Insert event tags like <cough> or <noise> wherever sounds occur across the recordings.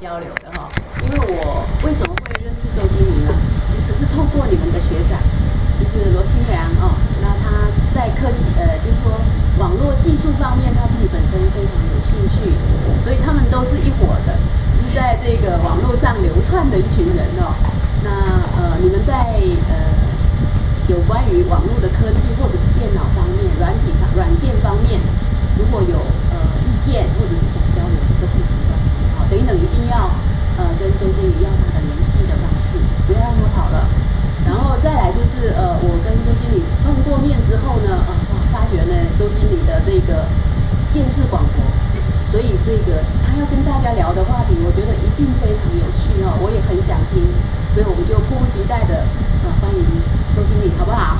交流的哈，因为我为什么会认识周经理呢？其实是透过你们的学长，就是罗清良哦，那他在科技呃，就是说网络技术方面，他自己本身非常有兴趣，所以他们都是一伙的，就是在这个网络上流窜的一群人哦。那呃，你们在呃有关于网络的科技或者是电脑方面、软体方软件方面，如果有呃意见或者是想交流，等一等，一定要呃跟周经理要他的联系的方式，不要让他跑了。然后再来就是呃，我跟周经理碰过面之后呢，呃，发觉呢周经理的这个见识广博，所以这个他要跟大家聊的话题，我觉得一定非常有趣哦，我也很想听，所以我们就迫不及待的呃欢迎周经理，好不好？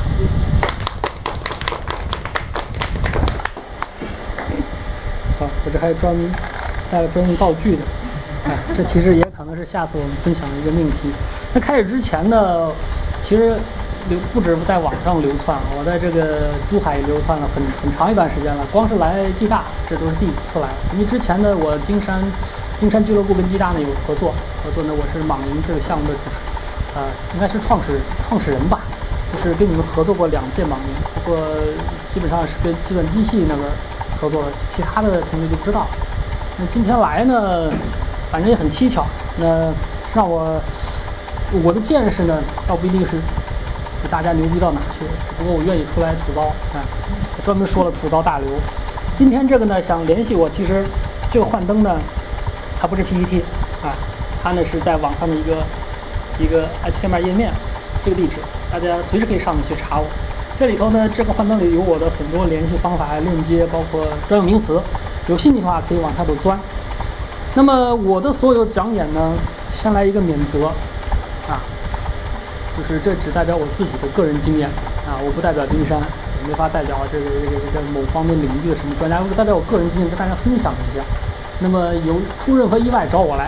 好，我这还专门带了专用道具的，哎，这其实也可能是下次我们分享的一个命题。那开始之前呢，其实流不止在网上流窜，我在这个珠海流窜了很很长一段时间了。光是来暨大，这都是第五次来了。因为之前呢，我金山金山俱乐部跟暨大呢有合作，合作呢我是莽银这个项目的主持，啊、应该是创始创始人吧，就是跟你们合作过两届莽银，不过基本上是跟计算机系那边合作的，其他的同学就不知道。那今天来呢，反正也很蹊跷，那让我我的见识呢，倒不一定是比大家牛逼到哪去，只不过我愿意出来吐槽，啊，专门说了吐槽大刘。今天这个呢，想联系我，其实这个幻灯呢，它不是 PPT 啊，它呢是在网上的一个一个 HTML 页面，这个地址大家随时可以上面去查我。这里头呢，这个幻灯里有我的很多联系方法、链接，包括专有名词，有兴趣的话可以往下头钻。那么我的所有讲演呢，先来一个免责，啊，就是这只代表我自己的个人经验啊，我不代表金山，也没法代表这个这个这个某方面领域的什么专家，我代表我个人经验跟大家分享一下。那么有出任何意外找我来，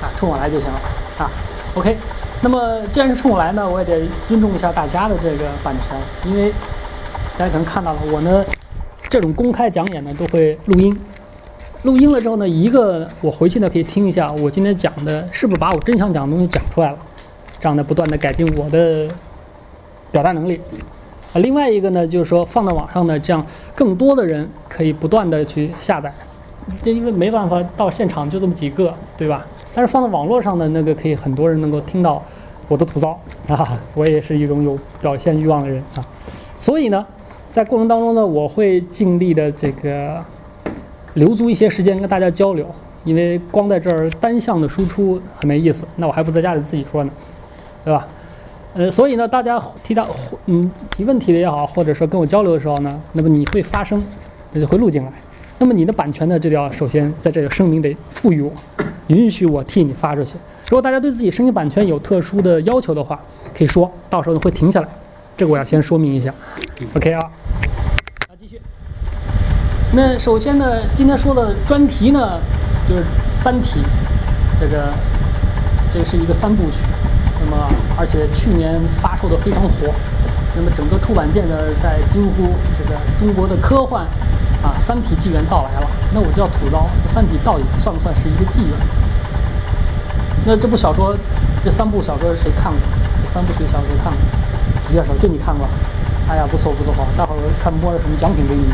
啊，冲我来就行了啊。OK，那么既然是冲我来呢，我也得尊重一下大家的这个版权，因为大家可能看到了我呢，这种公开讲演呢都会录音。录音了之后呢，一个我回去呢可以听一下我今天讲的是不是把我真想讲的东西讲出来了，这样呢不断的改进我的表达能力。啊，另外一个呢就是说放到网上呢，这样更多的人可以不断的去下载。这因为没办法到现场就这么几个，对吧？但是放到网络上的那个可以很多人能够听到我的吐槽啊，我也是一种有表现欲望的人啊，所以呢，在过程当中呢，我会尽力的这个。留足一些时间跟大家交流，因为光在这儿单向的输出很没意思，那我还不在家里自己说呢，对吧？呃，所以呢，大家提到嗯提问题的也好，或者说跟我交流的时候呢，那么你会发声，那就会录进来。那么你的版权呢，这就要首先在这个声明得赋予我，允许我替你发出去。如果大家对自己声音版权有特殊的要求的话，可以说到时候会停下来，这个我要先说明一下。OK 啊。那首先呢，今天说的专题呢，就是《三体》，这个这是一个三部曲，那么而且去年发售的非常火，那么整个出版界呢在惊呼这个中国的科幻啊，《三体》纪元到来了。那我就要吐槽，这《三体》到底算不算是一个纪元？那这部小说，这三部小说谁看过？这三部曲小说谁看过？举下手，就你看过。哎呀，不错不错，好，待会儿看摸着什么奖品给你，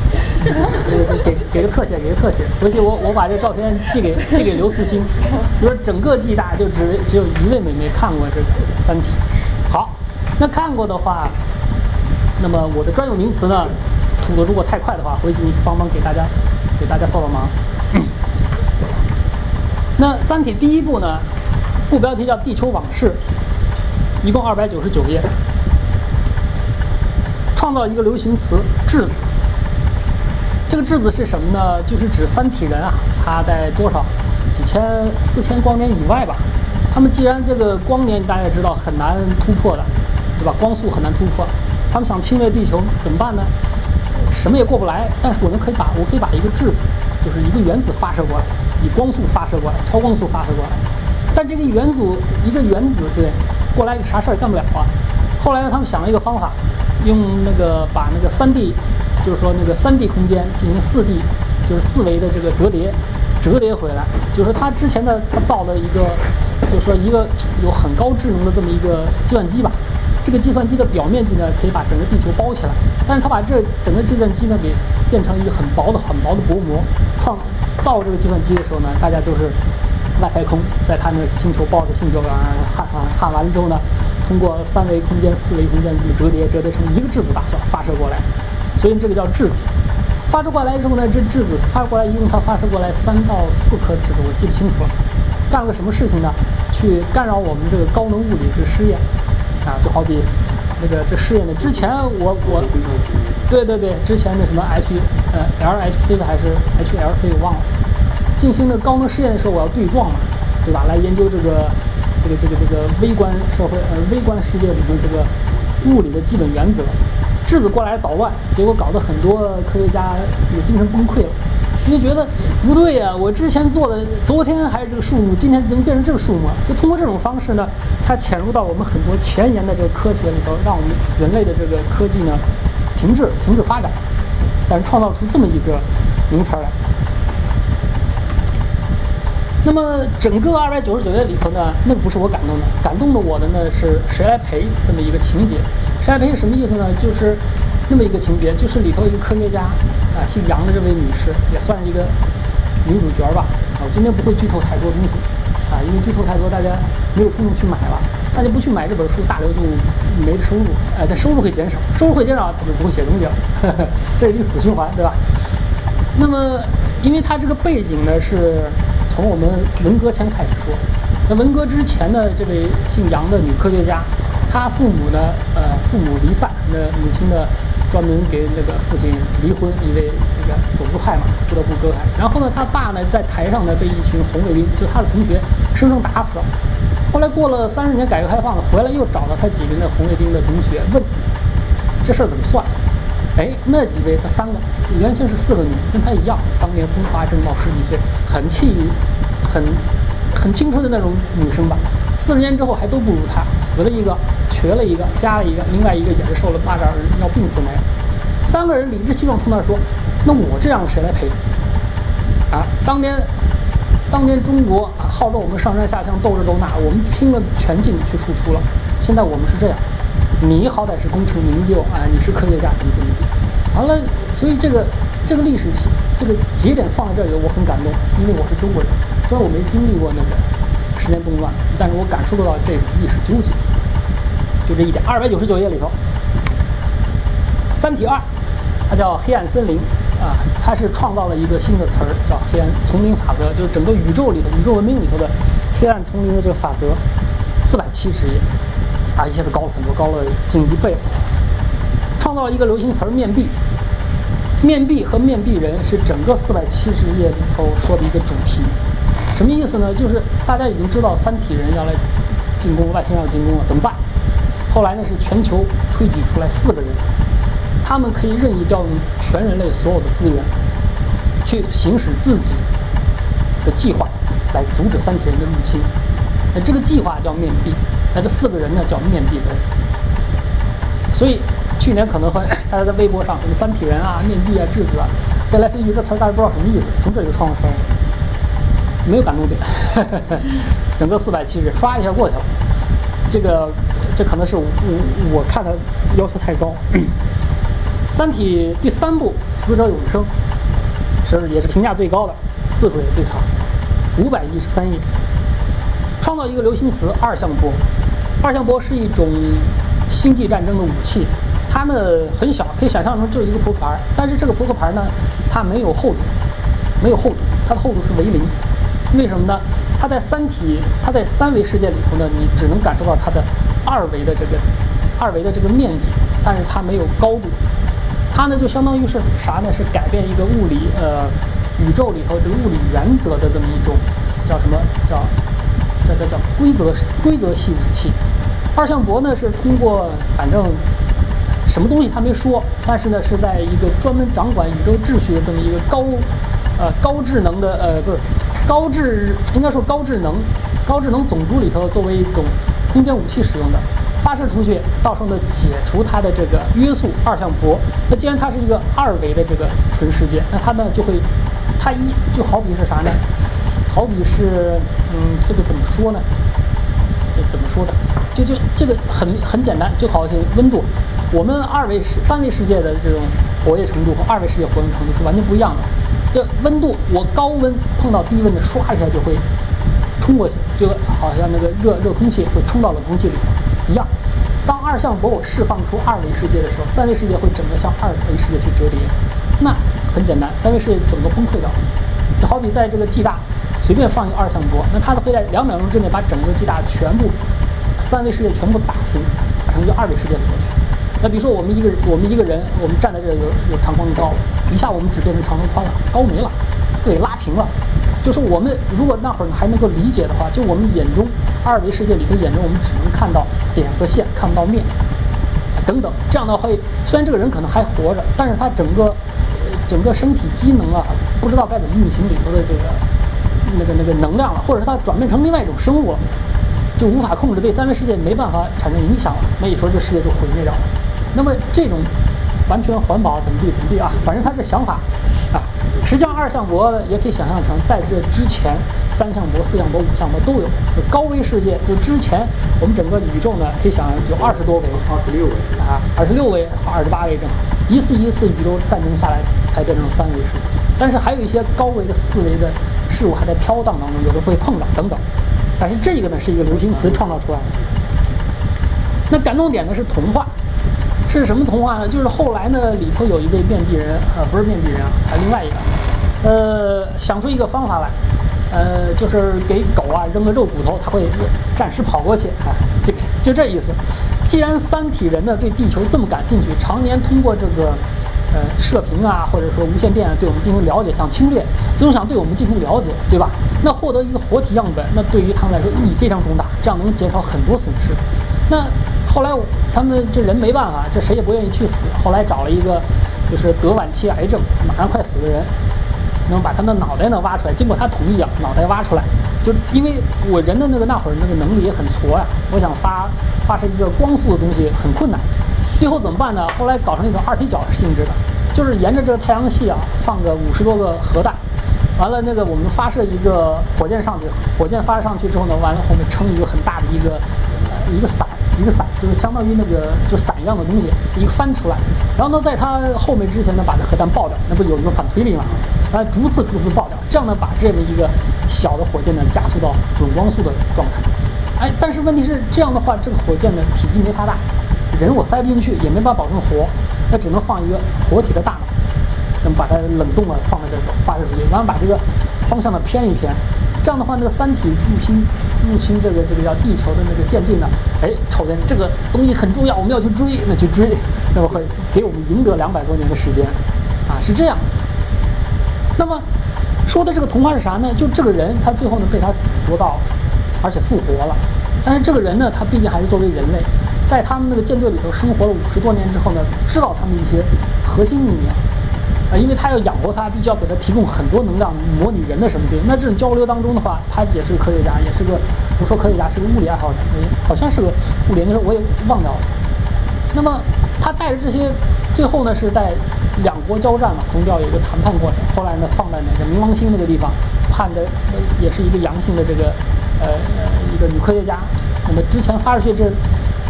<laughs> 给给给个特写，给个特写。回去我我把这照片寄给寄给刘慈欣，就说整个暨大就只只有一位美眉看过这个《三体》。好，那看过的话，那么我的专有名词呢，吐的如果太快的话，回去你帮忙给大家给大家帮帮忙。<coughs> 那《三体》第一部呢，副标题叫《地球往事》，一共二百九十九页。创造一个流行词“质子”，这个质子是什么呢？就是指三体人啊，他在多少几千、四千光年以外吧？他们既然这个光年大家也知道很难突破的，对吧？光速很难突破，他们想侵略地球怎么办呢？什么也过不来，但是我们可以把我可以把一个质子，就是一个原子发射过来，以光速发射过来，超光速发射过来。但这个原子一个原子对过来啥事儿也干不了啊。后来呢，他们想了一个方法。用那个把那个三 D，就是说那个三 D 空间进行四 D，就是四维的这个折叠，折叠回来，就是他之前的他造的一个，就是说一个有很高智能的这么一个计算机吧。这个计算机的表面积呢，可以把整个地球包起来，但是他把这整个计算机呢给变成一个很薄的、很薄的薄膜。创造这个计算机的时候呢，大家就是外太空，在他那个星球抱着星球啊焊啊焊完了之后呢，通过三维空间、四维空间这么折叠，折叠成一个质子大小发射过来，所以这个叫质子。发射过来之后呢，这质子发过来一共它发射过来三到四颗质子，我记不清楚了。干了个什么事情呢？去干扰我们这个高能物理这个试验。啊，就好比那个这试验的之前，我我，对对对，之前的什么 H 呃 LHC 的还是 HLC 我忘了，进行的高能试验的时候，我要对撞嘛，对吧？来研究这个这个这个这个微观社会呃微观世界里面这个物理的基本原则，质子过来捣乱，结果搞得很多科学家有精神崩溃了。因为觉得不对呀，我之前做的，昨天还是这个数目，今天能变成这个数目？就通过这种方式呢，它潜入到我们很多前沿的这个科学里头，让我们人类的这个科技呢停滞、停止发展，但是创造出这么一个名词来。那么整个二百九十九页里头呢，那个不是我感动的，感动的我的呢是谁来陪这么一个情节？谁来陪是什么意思呢？就是那么一个情节，就是里头一个科学家啊，姓杨的这位女士，也算是一个女主角吧。啊，我今天不会剧透太多东西啊，因为剧透太多，大家没有冲动去买了。大家不去买这本书，大刘就没收入，哎，但收入会减少，收入会减少，他就不会写东西了，这是一个死循环，对吧？那么，因为他这个背景呢是。从我们文革前开始说，那文革之前的这位姓杨的女科学家，她父母呢，呃，父母离散，那母亲呢，专门给那个父亲离婚，因为那个走资派嘛，不得不割开。然后呢，他爸呢，在台上呢，被一群红卫兵，就他的同学，生生打死了。后来过了三十年，改革开放了，回来又找到他几个那红卫兵的同学，问这事儿怎么算？哎，那几位他三个，原先是四个女，跟他一样，当年风华正茂，十几岁，很气，很很青春的那种女生吧。四十年之后还都不如他，死了一个，瘸了一个，瞎了一个，另外一个也是受了巴扎尔要病死没了。三个人理直气壮冲那说：“那我这样谁来陪？”啊，当年当年中国号召我们上山下乡斗这斗那，我们拼了全劲去付出了，现在我们是这样。你好歹是功成名就啊，你是科学家，怎么怎么地，完了，所以这个这个历史期这个节点放在这里，我很感动，因为我是中国人，虽然我没经历过那个时间动乱，但是我感受得到这种历史纠结，就这一点。二百九十九页里头，《三体二》，它叫黑暗森林啊，它是创造了一个新的词儿，叫黑暗丛林法则，就是整个宇宙里头、宇宙文明里头的黑暗丛林的这个法则，四百七十页。啊，一下子高了很多，高了近一倍。创造了一个流行词儿“面壁”，面壁和面壁人是整个四百七十页里头说的一个主题。什么意思呢？就是大家已经知道三体人要来进攻外星人要进攻了，怎么办？后来呢是全球推举出来四个人，他们可以任意调用全人类所有的资源，去行使自己的计划，来阻止三体人的入侵。那这个计划叫面壁。这四个人呢叫面壁人，所以去年可能会 <laughs> 大家在微博上什么三体人啊、面壁啊、质子啊飞来飞去，这词儿大家不知道什么意思，从这就创出来了，没有感动点，<laughs> 整个四百七十刷一下过去了。这个这可能是我我看的要求太高。三体第三部《死者永生》是也是评价最高的，字数也最长，五百一十三页。创造一个流行词“二向波”，二向箔是一种星际战争的武器，它呢很小，可以想象成就是一个扑克牌，但是这个扑克牌呢，它没有厚度，没有厚度，它的厚度是为零。为什么呢？它在三体，它在三维世界里头呢，你只能感受到它的二维的这个二维的这个面积，但是它没有高度。它呢就相当于是啥呢？是改变一个物理呃宇宙里头这个物理原则的这么一种叫什么叫？叫叫叫规则规则系武器，二向箔呢是通过反正什么东西他没说，但是呢是在一个专门掌管宇宙秩序的这么一个高呃高智能的呃不是高智应该说高智能高智能种族里头作为一种空间武器使用的，发射出去到时候呢解除它的这个约束二向箔。那既然它是一个二维的这个纯世界，那它呢就会它一就好比是啥呢？好比是，嗯，这个怎么说呢？这怎么说的？就就这个很很简单，就好像温度，我们二维世、三维世界的这种活跃程度和二维世界活跃程度是完全不一样的。这温度，我高温碰到低温的，唰一下就会冲过去，就好像那个热热空气会冲到冷空气里一样。当二向箔我释放出二维世界的时候，三维世界会整个向二维世界去折叠，那很简单，三维世界整个崩溃掉。就好比在这个暨大随便放一个二向箔，那它会在两秒钟之内把整个机大全部三维世界全部打平，打成一个二维世界里头去。那比如说我们一个我们一个人，我们站在这有有长宽高，一下我们只变成长和宽了，高没了，对，拉平了。就是我们如果那会儿还能够理解的话，就我们眼中二维世界里头眼中我们只能看到点和线，看不到面，等等。这样的话，虽然这个人可能还活着，但是他整个整个身体机能啊，不知道该怎么运行里头的这个那个那个能量了，或者是它转变成另外一种生物了，就无法控制，对三维世界没办法产生影响了。那你说这世界就毁灭掉了。那么这种完全环保怎么地怎么地啊？反正他这想法啊。实际上，二向箔也可以想象成在这之前，三向箔、四向箔、五向箔都有。就高维世界，就之前我们整个宇宙呢，可以想象就二十多维，二十六维啊，二十六维和二十八维正好，一次一次宇宙战争下来才变成三维世界。但是还有一些高维的四维的事物还在飘荡当中，有的会碰撞等等。但是这个呢，是一个流行词创造出来的。那感动点呢是童话。是什么童话呢？就是后来呢，里头有一位面壁人，呃，不是面壁人啊，还另外一个，呃，想出一个方法来，呃，就是给狗啊扔个肉骨头，它会暂时跑过去，啊，就就这意思。既然三体人呢对地球这么感兴趣，常年通过这个呃射频啊，或者说无线电啊，对我们进行了解，想侵略，总想对我们进行了解，对吧？那获得一个活体样本，那对于他们来说意义非常重大，这样能减少很多损失。那。后来他们这人没办法，这谁也不愿意去死。后来找了一个，就是得晚期癌症、马上快死的人，能把他的脑袋呢挖出来。经过他同意啊，脑袋挖出来，就因为我人的那个那会儿那个能力也很矬呀，我想发发射一个光速的东西很困难。最后怎么办呢？后来搞成一种二踢脚性质的，就是沿着这个太阳系啊放个五十多个核弹，完了那个我们发射一个火箭上去，火箭发射上去之后呢，完了后面撑一个很大的一个呃一个伞。一个伞就是相当于那个就伞一样的东西，一个翻出来，然后呢，在它后面之前呢，把这核弹爆掉，那不有一个反推力吗？啊，逐次逐次爆掉，这样呢，把这么一个小的火箭呢加速到准光速的状态。哎，但是问题是这样的话，这个火箭的体积没它大，人我塞不进去，也没办法保证活，那只能放一个活体的大脑，那么把它冷冻了放在这儿发射出去，然后把这个方向呢偏一偏。这样的话，那个三体入侵入侵这个这个叫地球的那个舰队呢，哎，瞅见这个东西很重要，我们要去追，那去追，那么会给我们赢得两百多年的时间，啊，是这样。那么说的这个童话是啥呢？就这个人他最后呢被他夺到，而且复活了。但是这个人呢，他毕竟还是作为人类，在他们那个舰队里头生活了五十多年之后呢，知道他们一些核心秘密。啊，因为他要养活他，必须要给他提供很多能量，模拟人的什么的。那这种交流当中的话，他也是个科学家，也是个不说科学家，是个物理爱好者，好像是个物理，那时候我也忘掉了。那么他带着这些，最后呢是在两国交战嘛，中调有一个谈判过程。后来呢放在那个冥王星那个地方，判的也是一个阳性的这个呃一个女科学家。那么之前发出去这。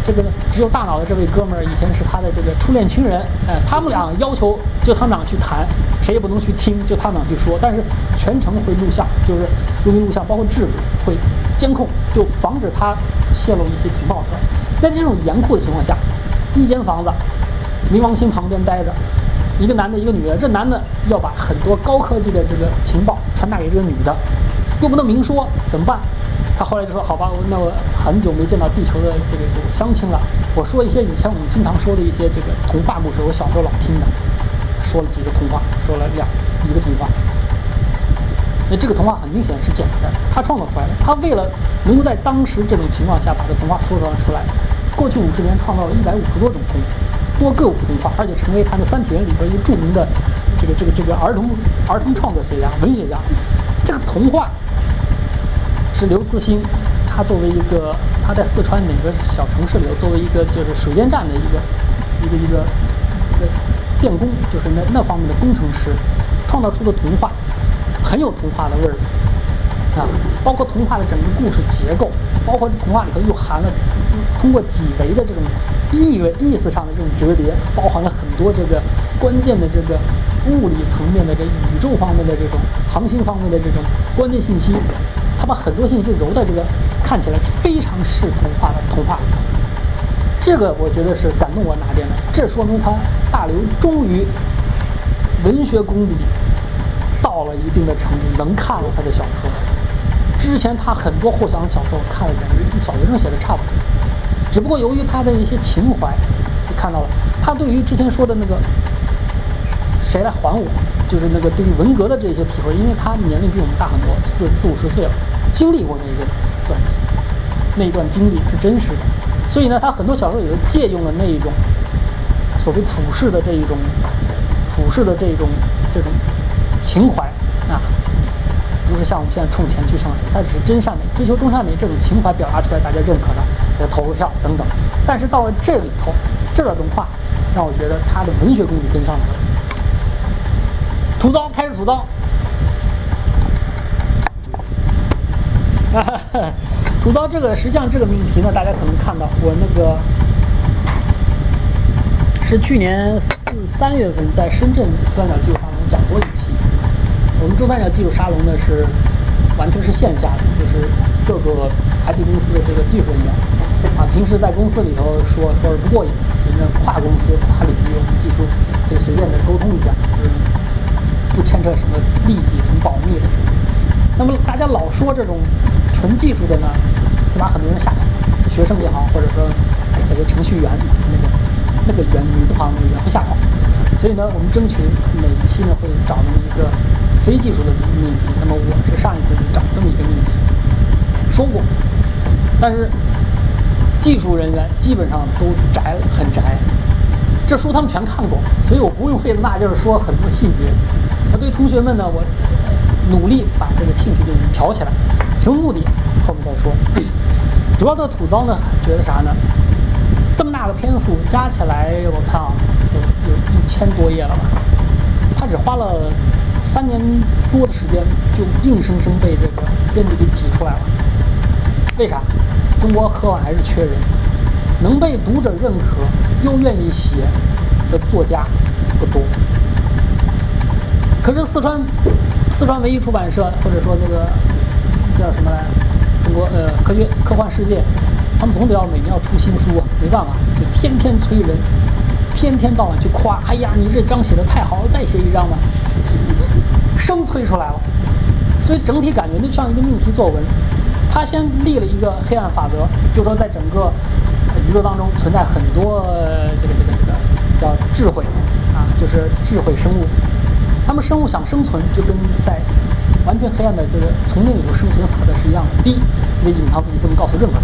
这个只有大脑的这位哥们儿，以前是他的这个初恋情人，哎，他们俩要求就他们俩去谈，谁也不能去听，就他们俩去说，但是全程会录像，就是录音录像，包括质子会监控，就防止他泄露一些情报出来。在这种严酷的情况下，一间房子，冥王星旁边待着一个男的，一个女的，这男的要把很多高科技的这个情报传达给这个女的，又不能明说，怎么办？他后来就说：“好吧，我那我很久没见到地球的这个这个乡亲了。我说一些以前我们经常说的一些这个童话故事，我小时候老听的。说了几个童话，说了两一个童话。那这个童话很明显是假的，他创造出来的。他为了能够在当时这种情况下把这童话说出来，过去五十年创造了一百五十多种童话多个童话，而且成为他的三体人里边一个著名的这个这个这个儿童儿童创作学家、文学家。这个童话。”是刘慈欣，他作为一个他在四川哪个小城市里头，作为一个就是水电站的一个一个一个一个电工，就是那那方面的工程师，创造出的童话。很有童话的味儿啊，包括童话的整个故事结构，包括童话里头又含了通过几维的这种意味意思上的这种折叠，包含了很多这个关键的这个物理层面的这宇宙方面的这种航星方面的这种关键信息，他把很多信息揉在这个看起来非常是童话的童话里头。这个我觉得是感动我哪点呢？这说明他大刘终于文学功底到了一定的程度，能看了他的小说。之前他很多获奖的小说，我看了简直小学生写的差不多。只不过由于他的一些情怀，你看到了他对于之前说的那个谁来还我，就是那个对于文革的这些体会，因为他年龄比我们大很多，四四五十岁了，经历过那个段子，那一段经历是真实的。所以呢，他很多小说也都借用了那一种所谓普世的这一种普世的这种这种情怀啊。不是像我们现在冲钱去生，他只是真善美，追求真善美这种情怀表达出来，大家认可他，给他投个票等等。但是到了这里头，这段动画让我觉得他的文学功底跟上来了。吐槽开始吐槽，<laughs> 吐槽这个实际上这个命题呢，大家可能看到我那个是去年四三月份在深圳珠三角技术沙龙讲过一期。我们珠三角技术沙龙呢是完全是线下的，就是各个 IT 公司的这个技术人员。啊，平时在公司里头说说是不过瘾，就是跨公司、跨领域，技术可以随便的沟通一下，不牵扯什么利益、什么保密的事。那么大家老说这种纯技术的呢，会把很多人吓跑，学生也好，或者说那些程序员，那个那个员女字旁那个员会吓跑。所以呢，我们争取每一期呢会找那么一个。非技术的命题，那么我是上一次就找这么一个命题，说过，但是技术人员基本上都宅很宅，这书他们全看过，所以我不用费那劲儿说很多细节。那对同学们呢，我努力把这个兴趣给挑起来，什么目的？后面再说。主要的吐槽呢，觉得啥呢？这么大的篇幅加起来，我看啊，有有一千多页了吧？他只花了。三年多的时间，就硬生生被这个编辑给挤出来了。为啥？中国科幻还是缺人，能被读者认可又愿意写的作家不多。可是四川四川文艺出版社，或者说那个叫什么来，中国呃科学科幻世界，他们总得要每年要出新书啊，没办法，就天天催人，天天到晚去夸，哎呀，你这章写的太好了，再写一章吧。生催出来了，所以整体感觉就像一个命题作文。他先立了一个黑暗法则，就说在整个宇宙当中存在很多这个这个这个叫智慧啊，就是智慧生物。他们生物想生存，就跟在完全黑暗的这个丛林里头生存法则是一样的。第一，你隐藏自己，不能告诉任何人。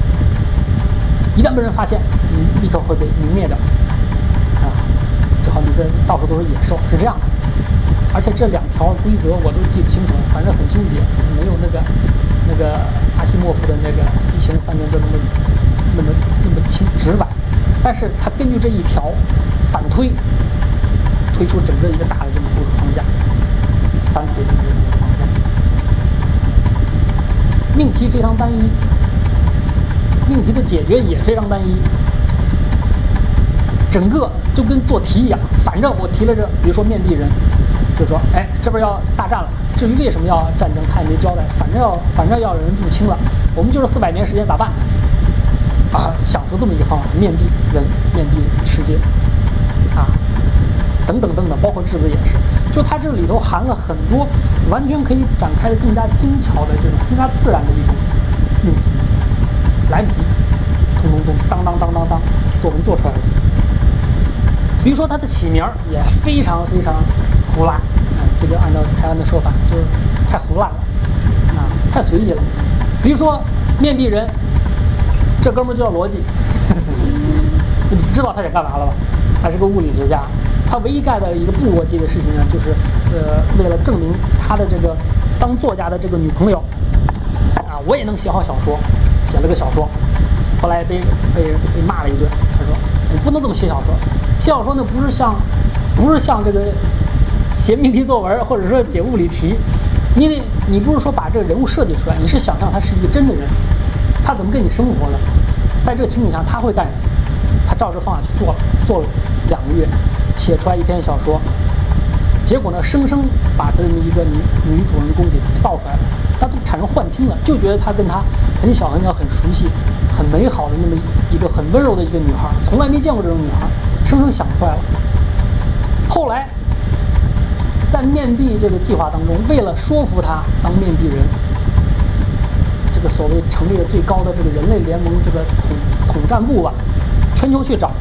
一旦被人发现，你立刻会被泯灭掉。啊，就好比这到处都是野兽，是这样的。而且这两条规则我都记不清楚，反正很纠结，没有那个那个阿西莫夫的那个《机器人三原则》那么那么那么清直白。但是他根据这一条反推，推出整个一个大的这么故事框架，三体。命题非常单一，命题的解决也非常单一，整个就跟做题一样，反正我提了这，比如说面壁人。就说，哎，这边要大战了。至于为什么要战争，他也没交代。反正要，反正要有人入侵了，我们就是四百年时间咋办？啊，想出这么一个方法，面壁人，面壁世界，啊，等等等等，包括质子也是。就它这里头含了很多，完全可以展开的更加精巧的这种更加自然的一种命题。来不及，咚咚咚，当当当当当，作文做出来了。比如说它的起名也非常非常。胡拉，嗯，这个按照台湾的说法，就是太胡乱了，啊，太随意了。比如说面壁人，这哥们儿叫逻辑，<laughs> 你知道他是干嘛了吧？他是个物理学家，他唯一干的一个不逻辑的事情呢，就是呃，为了证明他的这个当作家的这个女朋友，啊，我也能写好小说，写了个小说，后来被被被骂了一顿。他说你不能这么写小说，写小说呢不是像不是像这个。写命题作文，或者说解物理题，你得，你不是说把这个人物设计出来，你是想象他是一个真的人，他怎么跟你生活的？在这个情景下，他会干什么？他照这方法去做了，做了两个月，写出来一篇小说，结果呢，生生把这么一个女女主人公给造出来了，他都产生幻听了，就觉得他跟他很小很小很熟悉、很美好的那么一个很温柔的一个女孩，从来没见过这种女孩，生生想出来了。后来，在面壁这个计划当中，为了说服他当面壁人，这个所谓成立的最高的这个人类联盟这个统统战部吧，全球去找，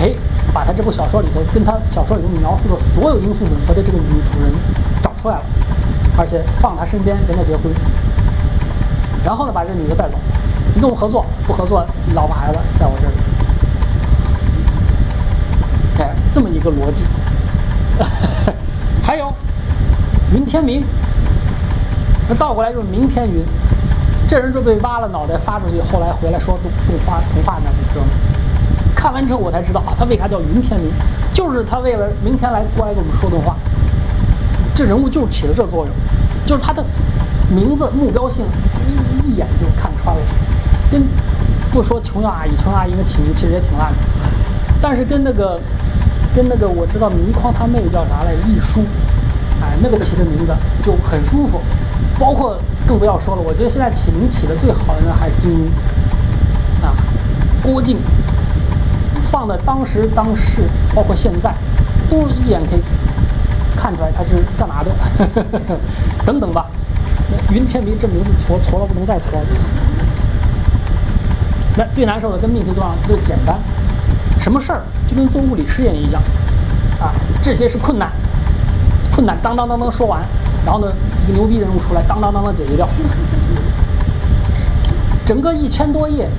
哎，把他这部小说里头跟他小说里头描述的所有因素吻合的这个女主人找出来了，而且放他身边跟他结婚，然后呢，把这女的带走，你跟我合作，不合作，老婆孩子在我这里，哎，这么一个逻辑。<laughs> 还有云天明，那倒过来就是明天云，这人就被挖了脑袋发出去，后来回来说动动画童话那部知道吗？看完之后我才知道啊，他为啥叫云天明，就是他为了明天来过来给我们说动画，这人物就是起了这作用，就是他的名字目标性一一眼就看穿了，跟不说琼瑶阿姨，琼瑶阿姨的起名其实也挺烂的，但是跟那个。跟那个我知道倪匡他妹叫啥来着？易舒，哎，那个起的名字就很舒服。包括更不要说了，我觉得现在起名起的最好的呢还是金庸，啊，郭靖，放在当时当世，包括现在，都一眼可以看出来他是干嘛的，<laughs> 等等吧。那云天明这名字矬矬了不能再挫了。那最难受的跟命题作案最简单。什么事儿就跟做物理实验一样，啊，这些是困难，困难当当当当说完，然后呢，一个牛逼人物出来，当当当当解决掉。整个一千多页，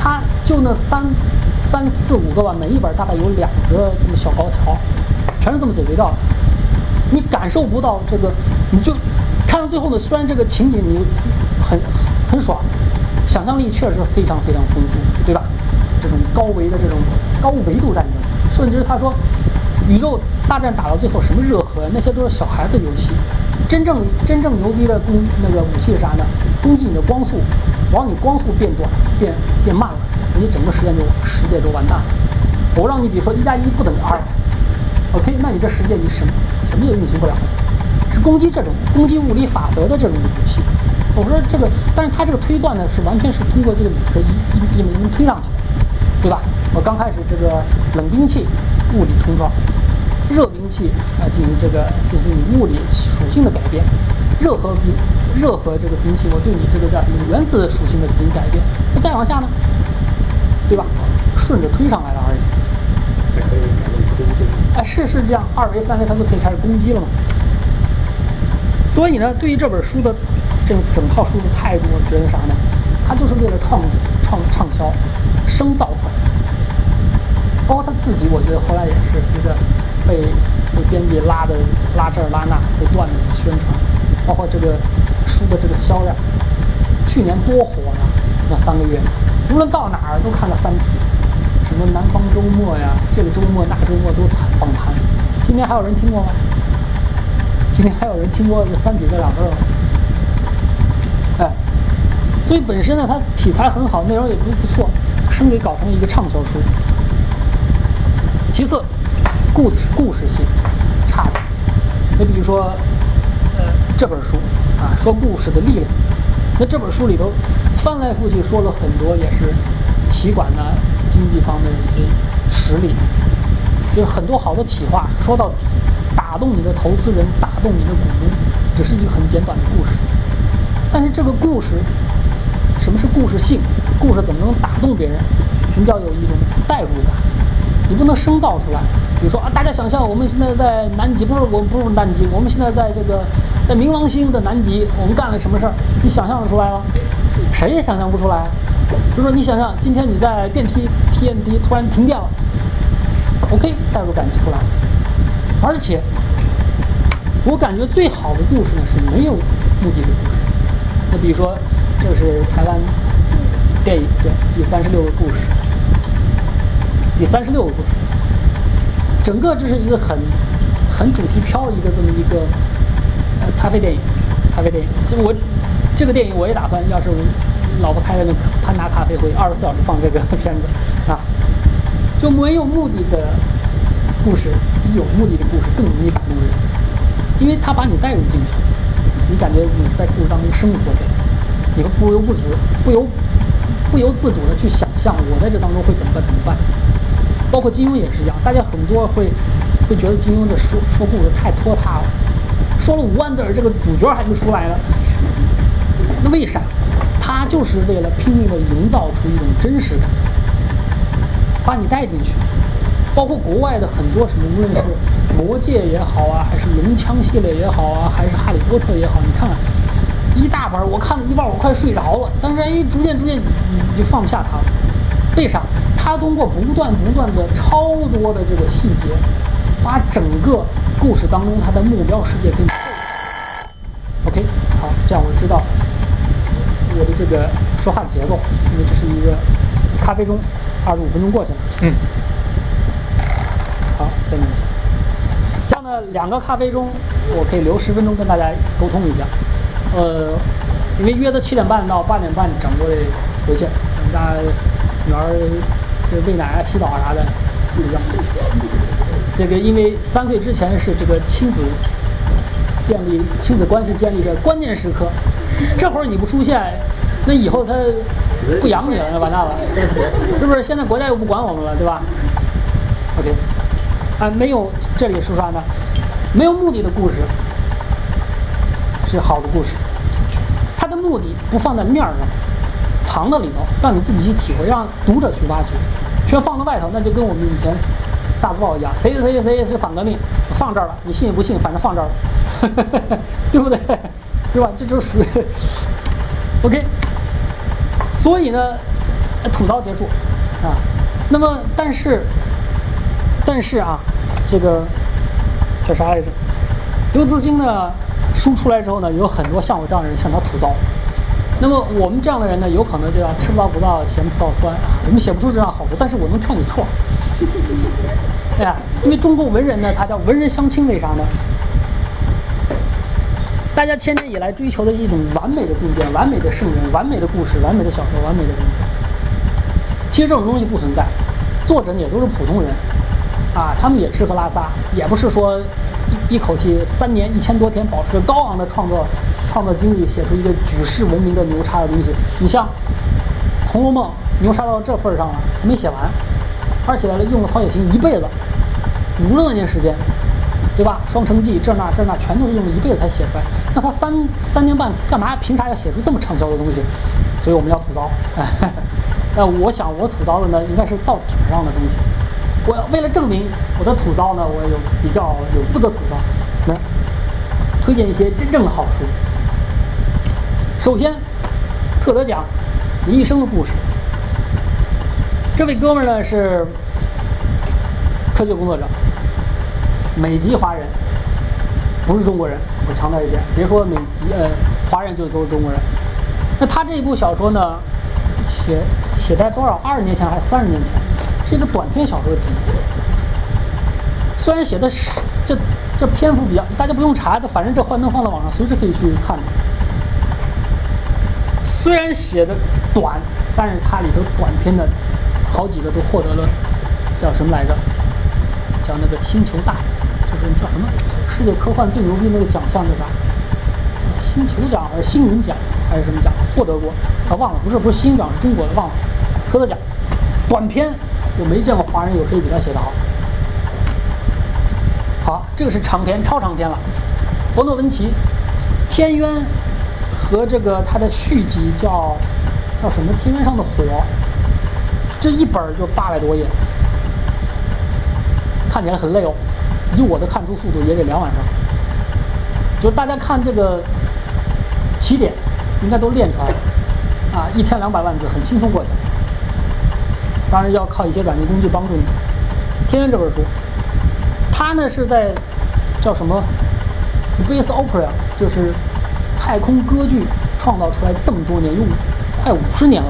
他就那三三四五个吧，每一本大概有两个这么小高条，全是这么解决掉的。你感受不到这个，你就看到最后呢，虽然这个情景你很很爽，想象力确实非常非常丰富，对吧？这种高维的这种高维度战争，甚至他说，宇宙大战打到最后什么热核，那些都是小孩子游戏。真正真正牛逼的攻那个武器是啥呢？攻击你的光速，往你光速变短、变变慢了，你整个实验就世界就完蛋了。我让你比如说一加一不等于二，OK，那你这世界你什么什么也运行不了，是攻击这种攻击物理法则的这种武器。我说这个，但是他这个推断呢，是完全是通过这个理科一一一门一门推上去的。对吧？我刚开始这个冷兵器物理冲撞，热兵器啊进行这个进行你物理属性的改变，热核兵热核这个兵器我对你这个叫什么原子属性的进行改变。那再往下呢？对吧？顺着推上来了而已。可以改变攻击。哎，是是这样，二维三维它就可以开始攻击了嘛。所以呢，对于这本书的这整套书的态度，我觉得啥呢？它就是为了创创畅销。生造出来，包括他自己，我觉得后来也是觉得被被编辑拉的拉这儿拉那，不断的宣传，包括这个书的这个销量，去年多火呀！那三个月，无论到哪儿都看到《三体》，什么《南方周末》呀，这个周末那个周末都采访谈。今天还有人听过吗？今天还有人听过这《三体》这两个字吗？哎，所以本身呢，它题材很好，内容也都不错。生给搞成一个畅销书。其次，故事故事性差点。你比如说，呃，这本书啊，说故事的力量。那这本书里头翻来覆去说了很多，也是企管呢经济方面的一些实例，有很多好的企划。说到底，打动你的投资人，打动你的股东，只是一个很简短的故事。但是这个故事。什么是故事性？故事怎么能打动别人？你要有一种代入感，你不能生造出来。比如说啊，大家想象我们现在在南极，不是我们不是南极，我们现在在这个在冥王星的南极，我们干了什么事儿？你想象得出来吗？谁也想象不出来。比如说你想象今天你在电梯 TNT 突然停电了，OK，代入感出来了。而且我感觉最好的故事呢是没有目的的故事。那比如说。这是台湾电影对第三十六个故事，第三十六个故事，整个这是一个很很主题漂移的这么一个呃咖啡电影，咖啡电影。就我这个电影我也打算，要是我老婆开的那个潘达咖啡会二十四小时放这个片子啊，就没有目的的故事，比有目的的故事更容易打动人，因为他把你带入进去，你感觉你在故事当中生活着，你会不由不止、不由不由自主的去想象我在这当中会怎么办怎么办。包括金庸也是一样，大家很多会会觉得金庸的说说故事太拖沓了，说了五万字儿，这个主角还没出来呢。那为啥？他就是为了拼命的营造出一种真实感，把你带进去。包括国外的很多什么，无论是魔戒也好啊，还是龙枪系列也好啊，还是哈利波特也好，你看看一大本，我看了一半，我快睡着了。但是哎，逐渐逐渐你就放不下它了。为啥？他通过不断不断的超多的这个细节，把整个故事当中他的目标世界给你。OK，好，这样我知道我的这个说话的节奏，因为这是一个咖啡钟，二十五分钟过去了。嗯，好，再弄一下。这样的两个咖啡钟，我可以留十分钟跟大家沟通一下。呃，因为约的七点半到八点半整个回去，我们家女儿这喂奶啊、洗澡啊啥的不一样。这个因为三岁之前是这个亲子建立亲子关系建立的关键时刻，这会儿你不出现，那以后他不养你了，那完蛋了，是不是？现在国家又不管我们了，对吧？OK，啊，没有这里说啥呢？没有目的的故事是好的故事，它的目的不放在面儿上，藏在里头，让你自己去体会，让读者去挖掘。全放在外头，那就跟我们以前大字报一样，谁谁谁谁是反革命，放这儿了，你信不信，反正放这儿了，<laughs> 对不对？对吧？这就属于 OK。所以呢，吐槽结束啊。那么，但是，但是啊，这个叫啥来着？刘慈欣呢，书出来之后呢，有很多像我这样的人向他吐槽。那么我们这样的人呢，有可能就要吃不到葡萄嫌葡萄酸啊，我们写不出这样好的，但是我能挑你错。<laughs> 哎呀，因为中国文人呢，他叫文人相亲，为啥呢？大家千年以来追求的一种完美的境界、完美的圣人、完美的故事、完美的小说、完美的文学。其实这种东西不存在，作者也都是普通人，啊，他们也吃喝拉撒，也不是说一一口气三年一千多天保持高昂的创作创作精力，写出一个举世闻名的牛叉的东西。你像《红楼梦》，牛叉到这份上了，他没写完，而且用了曹雪芹一辈子，五十多年时间，对吧？《双城记》这那这那全都是用了一辈子才写出来。那他三三年半干嘛？凭啥要写出这么畅销的东西？所以我们要吐槽。<laughs> 那我想我吐槽的呢，应该是到顶上的东西。我为了证明我的吐槽呢，我有比较有资格吐槽，来推荐一些真正的好书。首先，特德奖《你一生的故事》。这位哥们呢是科学工作者，美籍华人，不是中国人。我强调一点，别说美籍呃华人就都是中国人。那他这一部小说呢，写写在多少？二十年前还是三十年前？是一个短篇小说集。虽然写的是这这篇幅比较，大家不用查，反正这幻灯放到网上，随时可以去看的。虽然写的短，但是它里头短篇的好几个都获得了叫什么来着？叫那个星球大，就是叫什么世界科幻最牛逼那个奖项叫啥？星球奖还是星云奖还是什么奖？获得过？啊，忘了，不是不是星奖是中国的，忘了。特德奖，短篇我没见过华人有谁比他写的好。好，这个是长篇，超长篇了。博诺文奇，《天渊》和这个他的续集叫叫什么《天渊上的火》，这一本就八百多页，看起来很累哦。以我的看书速度，也得两晚上。就是大家看这个起点，应该都练出来了啊！一天两百万字，很轻松过去了。当然要靠一些软件工具帮助你。《天渊》这本书，它呢是在叫什么 Space Opera，就是太空歌剧创造出来这么多年，用快五十年了，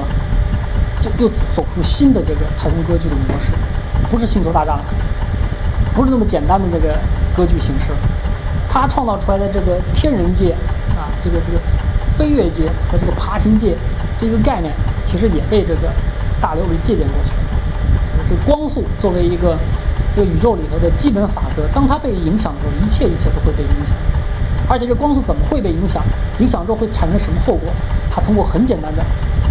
就又走出新的这个太空歌剧的模式，不是星球大战了，不是那么简单的这个歌剧形式。他创造出来的这个天人界啊，这个这个飞跃界和这个爬行界这个概念，其实也被这个大刘给借鉴过去了。这光速作为一个这个宇宙里头的基本法则，当它被影响的时候，一切一切都会被影响。而且这光速怎么会被影响？影响之后会产生什么后果？他通过很简单的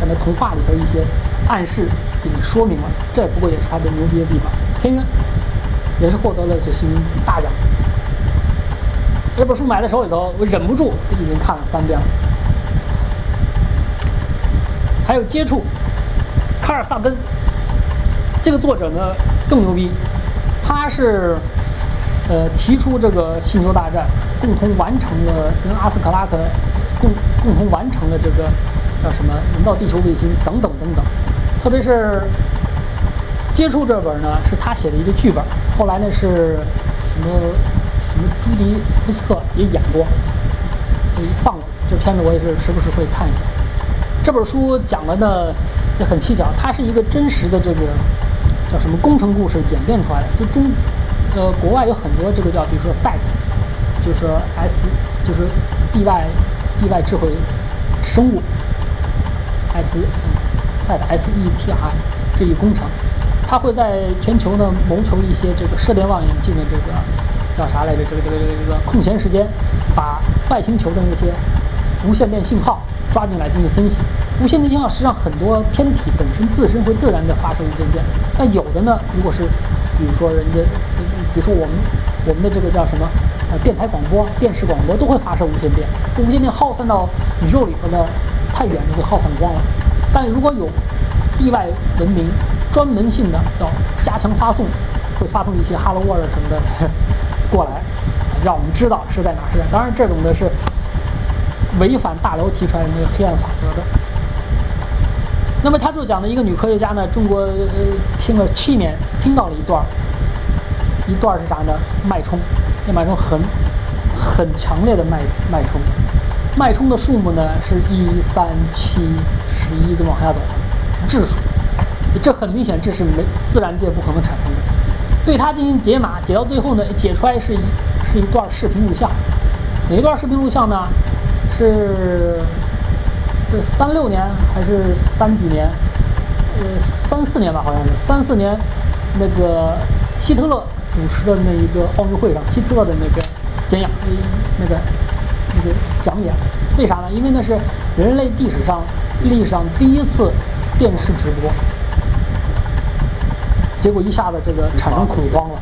在那童话里头一些暗示给你说明了。这不过也是他的牛逼的地方。天渊也是获得了这星大奖。这本书买在手里头，我忍不住已经看了三遍了。还有接触卡尔萨根这个作者呢更牛逼，他是呃提出这个星球大战，共同完成了跟阿斯克拉克共共同完成了这个叫什么人造地球卫星等等等等，特别是接触这本呢是他写的一个剧本，后来呢是什么什么朱迪福斯特也演过，放过这片子我也是时不时会看一下。这本书讲的呢也很蹊跷，它是一个真实的这个叫什么工程故事演变出来的。就中呃国外有很多这个叫比如说 SET，就是 S 就是地外地外智慧生物 S SET S E T R 这一工程，它会在全球呢谋求一些这个射电望远镜的这个叫啥来着？这个这个这个这个空闲时间，把外星球的那些无线电信号。抓进来进行分析，无线电信号实际上很多天体本身自身会自然的发射无线电，但有的呢，如果是比如说人家，比如说我们我们的这个叫什么呃电台广播、电视广播都会发射无线电，无线电耗散到宇宙里头呢太远就会耗散光了。但如果有地外文明专门性的要加强发送，会发送一些 Hello World 什么的过来，让我们知道是在哪是在。当然这种的是。违反大刘提出来的那个黑暗法则的。那么他就讲的一个女科学家呢，中国呃听了七年，听到了一段，一段是啥呢？脉冲，那脉冲很很强烈的脉脉冲，脉冲的数目呢是一三七十一这么往下走，质数，这很明显这是没自然界不可能产生的。对它进行解码，解到最后呢，解出来是一是一段视频录像，哪一段视频录像呢？是是三六年还是三几年？呃，三四年吧，好像是三四年。那个希特勒主持的那一个奥运会上，希特勒的那个讲演，那个那个讲演，为啥呢？因为那是人类历史上历史上第一次电视直播，结果一下子这个产生恐慌了。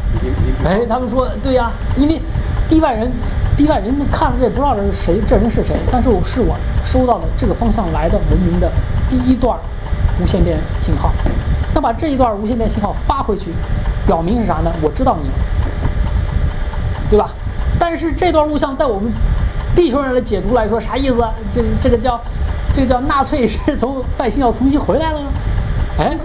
哎，他们说对呀，因为地外人。地外人看了这也不知道这是谁，这人是谁？但是我是我收到的这个方向来的文明的第一段无线电信号。那把这一段无线电信号发回去，表明是啥呢？我知道你了，对吧？但是这段录像在我们地球人的解读来说，啥意思？这这个叫这个叫纳粹是从外星要重新回来了？哎，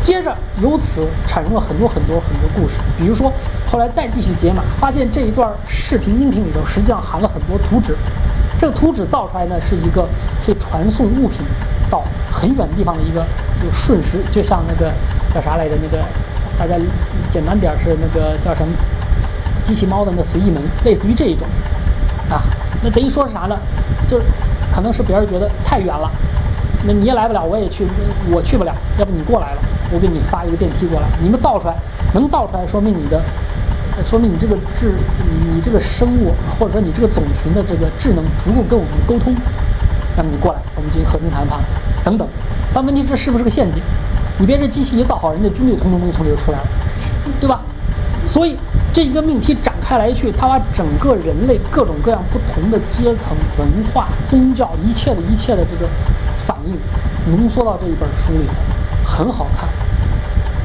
接着由此产生了很多很多很多故事，比如说后来再继续解码，发现这一段视频音频里头实际上含了很多图纸，这个图纸造出来呢是一个可以传送物品到很远地方的一个就瞬时，就像那个叫啥来着？那个大家简单点是那个叫什么机器猫的那随意门，类似于这一种啊，那等于说是啥呢？就是可能是别人觉得太远了。那你也来不了，我也去，我去不了。要不你过来了，我给你发一个电梯过来。你们造出来，能造出来，说明你的，说明你这个智，你你这个生物，或者说你这个种群的这个智能足够跟我们沟通。那么你过来，我们进行和平谈判，等等。但问题这是不是个陷阱？你别这机器一造好，人家军队通通通从里头出来了，对吧？所以这一个命题展开来去，它把整个人类各种各样不同的阶层、文化、宗教，一切的一切的这个。反应浓缩到这一本书里头，很好看，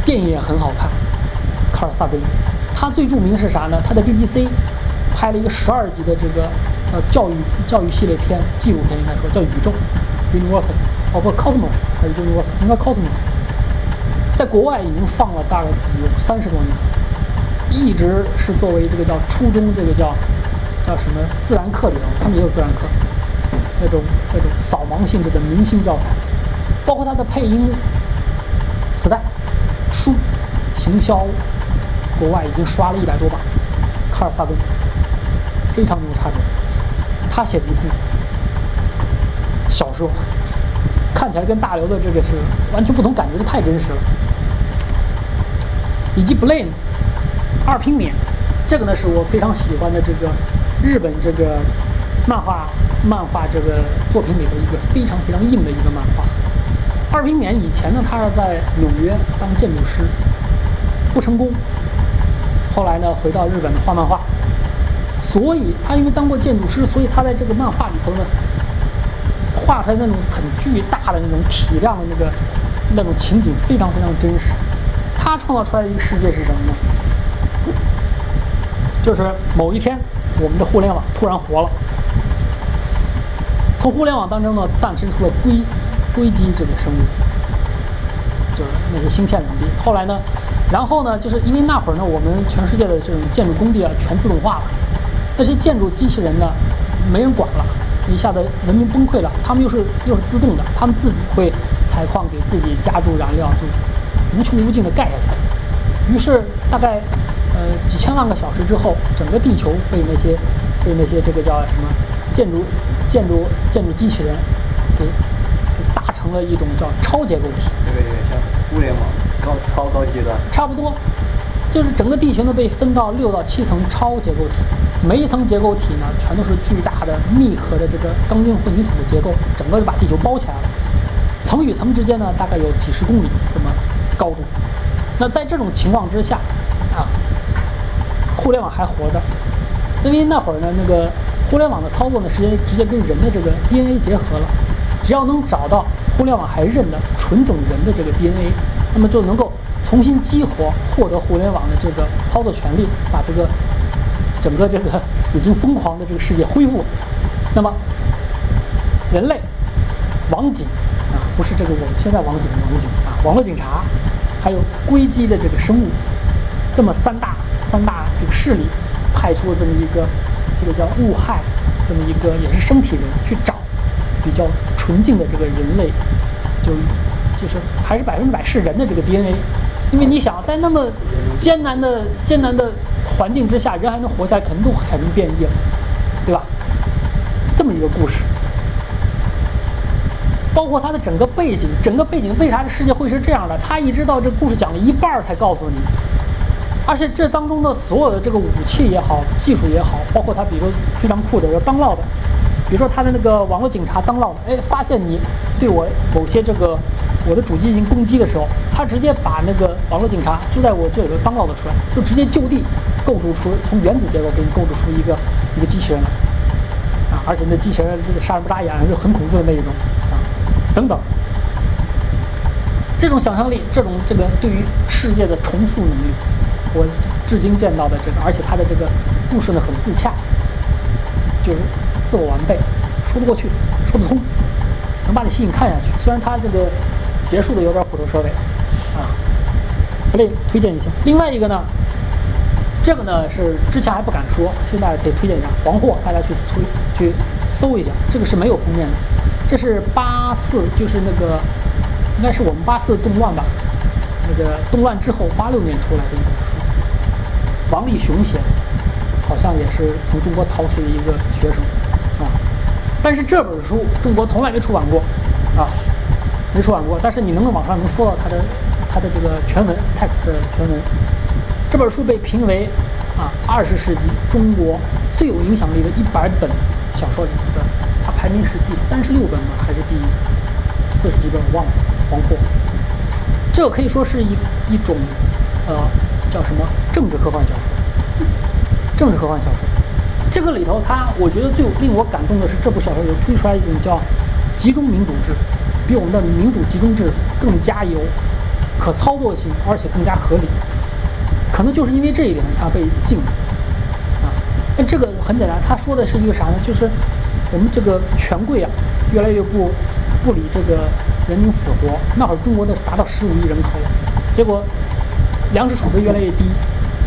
电影也很好看。卡尔萨根，他最著名是啥呢？他在 BBC 拍了一个十二集的这个呃教育教育系列片纪录片，应该说叫《宇宙》（Universal），哦不，Cosmos 还是 Universal？应该 Cosmos。在国外已经放了大概有三十多年，一直是作为这个叫初中这个叫叫什么自然课里头，他们也有自然课。那种那种扫盲性质的明星教材，包括它的配音磁带、书、行销，国外已经刷了一百多把。卡尔萨根非常牛叉的，他写的一部小说，看起来跟大刘的这个是完全不同感觉的，太真实了。以及 Blame 二平免，这个呢是我非常喜欢的这个日本这个漫画漫画这个作品里头一个非常非常硬的一个漫画。二平免以前呢，他是在纽约当建筑师，不成功。后来呢，回到日本画漫画，所以他因为当过建筑师，所以他在这个漫画里头呢，画出来那种很巨大的那种体量的那个那种情景，非常非常真实。他创造出来的一个世界是什么呢？就是某一天，我们的互联网突然活了，从互联网当中呢诞生出了硅硅基这个生物，就是那些芯片等地。后来呢？然后呢，就是因为那会儿呢，我们全世界的这种建筑工地啊，全自动化了，那些建筑机器人呢，没人管了，一下子文明崩溃了。他们又是又是自动的，他们自己会采矿，给自己加注燃料，就无穷无尽的盖下去。于是大概呃几千万个小时之后，整个地球被那些被那些这个叫什么建筑建筑建筑机器人给给搭成了一种叫超结构体。这个有点像物联网。高超高阶段差不多，就是整个地球呢被分到六到七层超结构体，每一层结构体呢全都是巨大的密合的这个钢筋混凝土的结构，整个就把地球包起来了。层与层之间呢大概有几十公里这么高度。那在这种情况之下，啊，互联网还活着，因为那会儿呢那个互联网的操作呢直接直接跟人的这个 DNA 结合了，只要能找到互联网还认的纯种人的这个 DNA。那么就能够重新激活，获得互联网的这个操作权利，把这个整个这个已经疯狂的这个世界恢复。那么，人类网警啊，不是这个我们现在网警的网警啊，网络警察，还有硅基的这个生物，这么三大三大这个势力，派出了这么一个这个叫物害，这么一个也是生体人去找比较纯净的这个人类，就。就是还是百分之百是人的这个 DNA，因为你想在那么艰难的艰难的环境之下，人还能活下来，肯定都产生变异了，对吧？这么一个故事，包括它的整个背景，整个背景为啥这世界会是这样的？他一直到这故事讲了一半才告诉你，而且这当中的所有的这个武器也好，技术也好，包括他比如说非常酷的要当烙的，比如说他的那个网络警察当烙的，哎，发现你对我某些这个。我的主机进行攻击的时候，他直接把那个网络警察就在我这里头当烙的出来，就直接就地构筑出从原子结构给你构筑出一个一个机器人来，啊，而且那机器人这个杀人不眨眼，就很恐怖的那一种，啊，等等，这种想象力，这种这个对于世界的重塑能力，我至今见到的这个，而且他的这个故事呢很自洽，就是自我完备，说得过去，说得通，能把你吸引看下去。虽然他这个。结束的有点虎头蛇尾，啊，不类推荐一下。另外一个呢，这个呢是之前还不敢说，现在可以推荐一下，黄货，大家去推去搜一下。这个是没有封面的，这是八四，就是那个应该是我们八四动乱吧，那个动乱之后八六年出来的一本，王立雄写的，好像也是从中国逃出的一个学生，啊，但是这本书中国从来没出版过，啊。没出版过，但是你能在网上能搜到它的它的这个全文 text 的全文。这本书被评为啊二十世纪中国最有影响力的一百本小说里面的，它排名是第三十六本吗？还是第四十几本？我忘了。黄祸，这可以说是一一种呃叫什么政治科幻小说。政治科幻小说，这个里头它我觉得最令我感动的是这部小说有推出来一种叫集中民主制。比我们的民主集中制更加有可操作性，而且更加合理。可能就是因为这一点，它被禁了啊。那这个很简单，他说的是一个啥呢？就是我们这个权贵啊，越来越不不理这个人民死活。那会儿中国的达到十五亿人口了，结果粮食储备越来越低，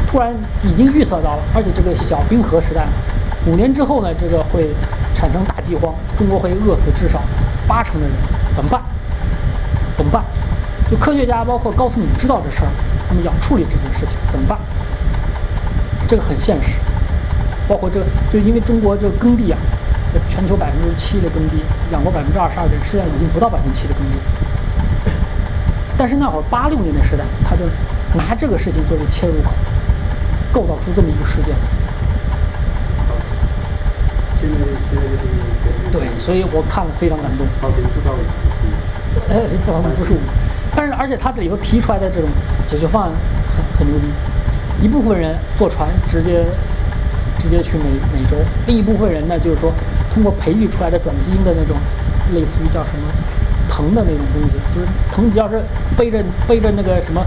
突然已经预测到了，而且这个小冰河时代，五年之后呢，这个会产生大饥荒，中国会饿死至少八成的人。怎么办？怎么办？就科学家包括高层，你知道这事儿，他们要处理这件事情，怎么办？这个很现实。包括这，就因为中国这个耕地啊，在全球百分之七的耕地，养活百分之二十二的人，实际上已经不到百分之七的耕地。但是那会儿八六年的时代，他就拿这个事情作为切入口，构造出这么一个事件。现在现在就是对，所以我看了非常感动。至少是呃，这好像不是我，但是而且他这里头提出来的这种解决方案很很牛逼。一部分人坐船直接直接去美美洲，另一部分人呢，就是说通过培育出来的转基因的那种，类似于叫什么藤的那种东西，就是藤，只要是背着背着那个什么，啊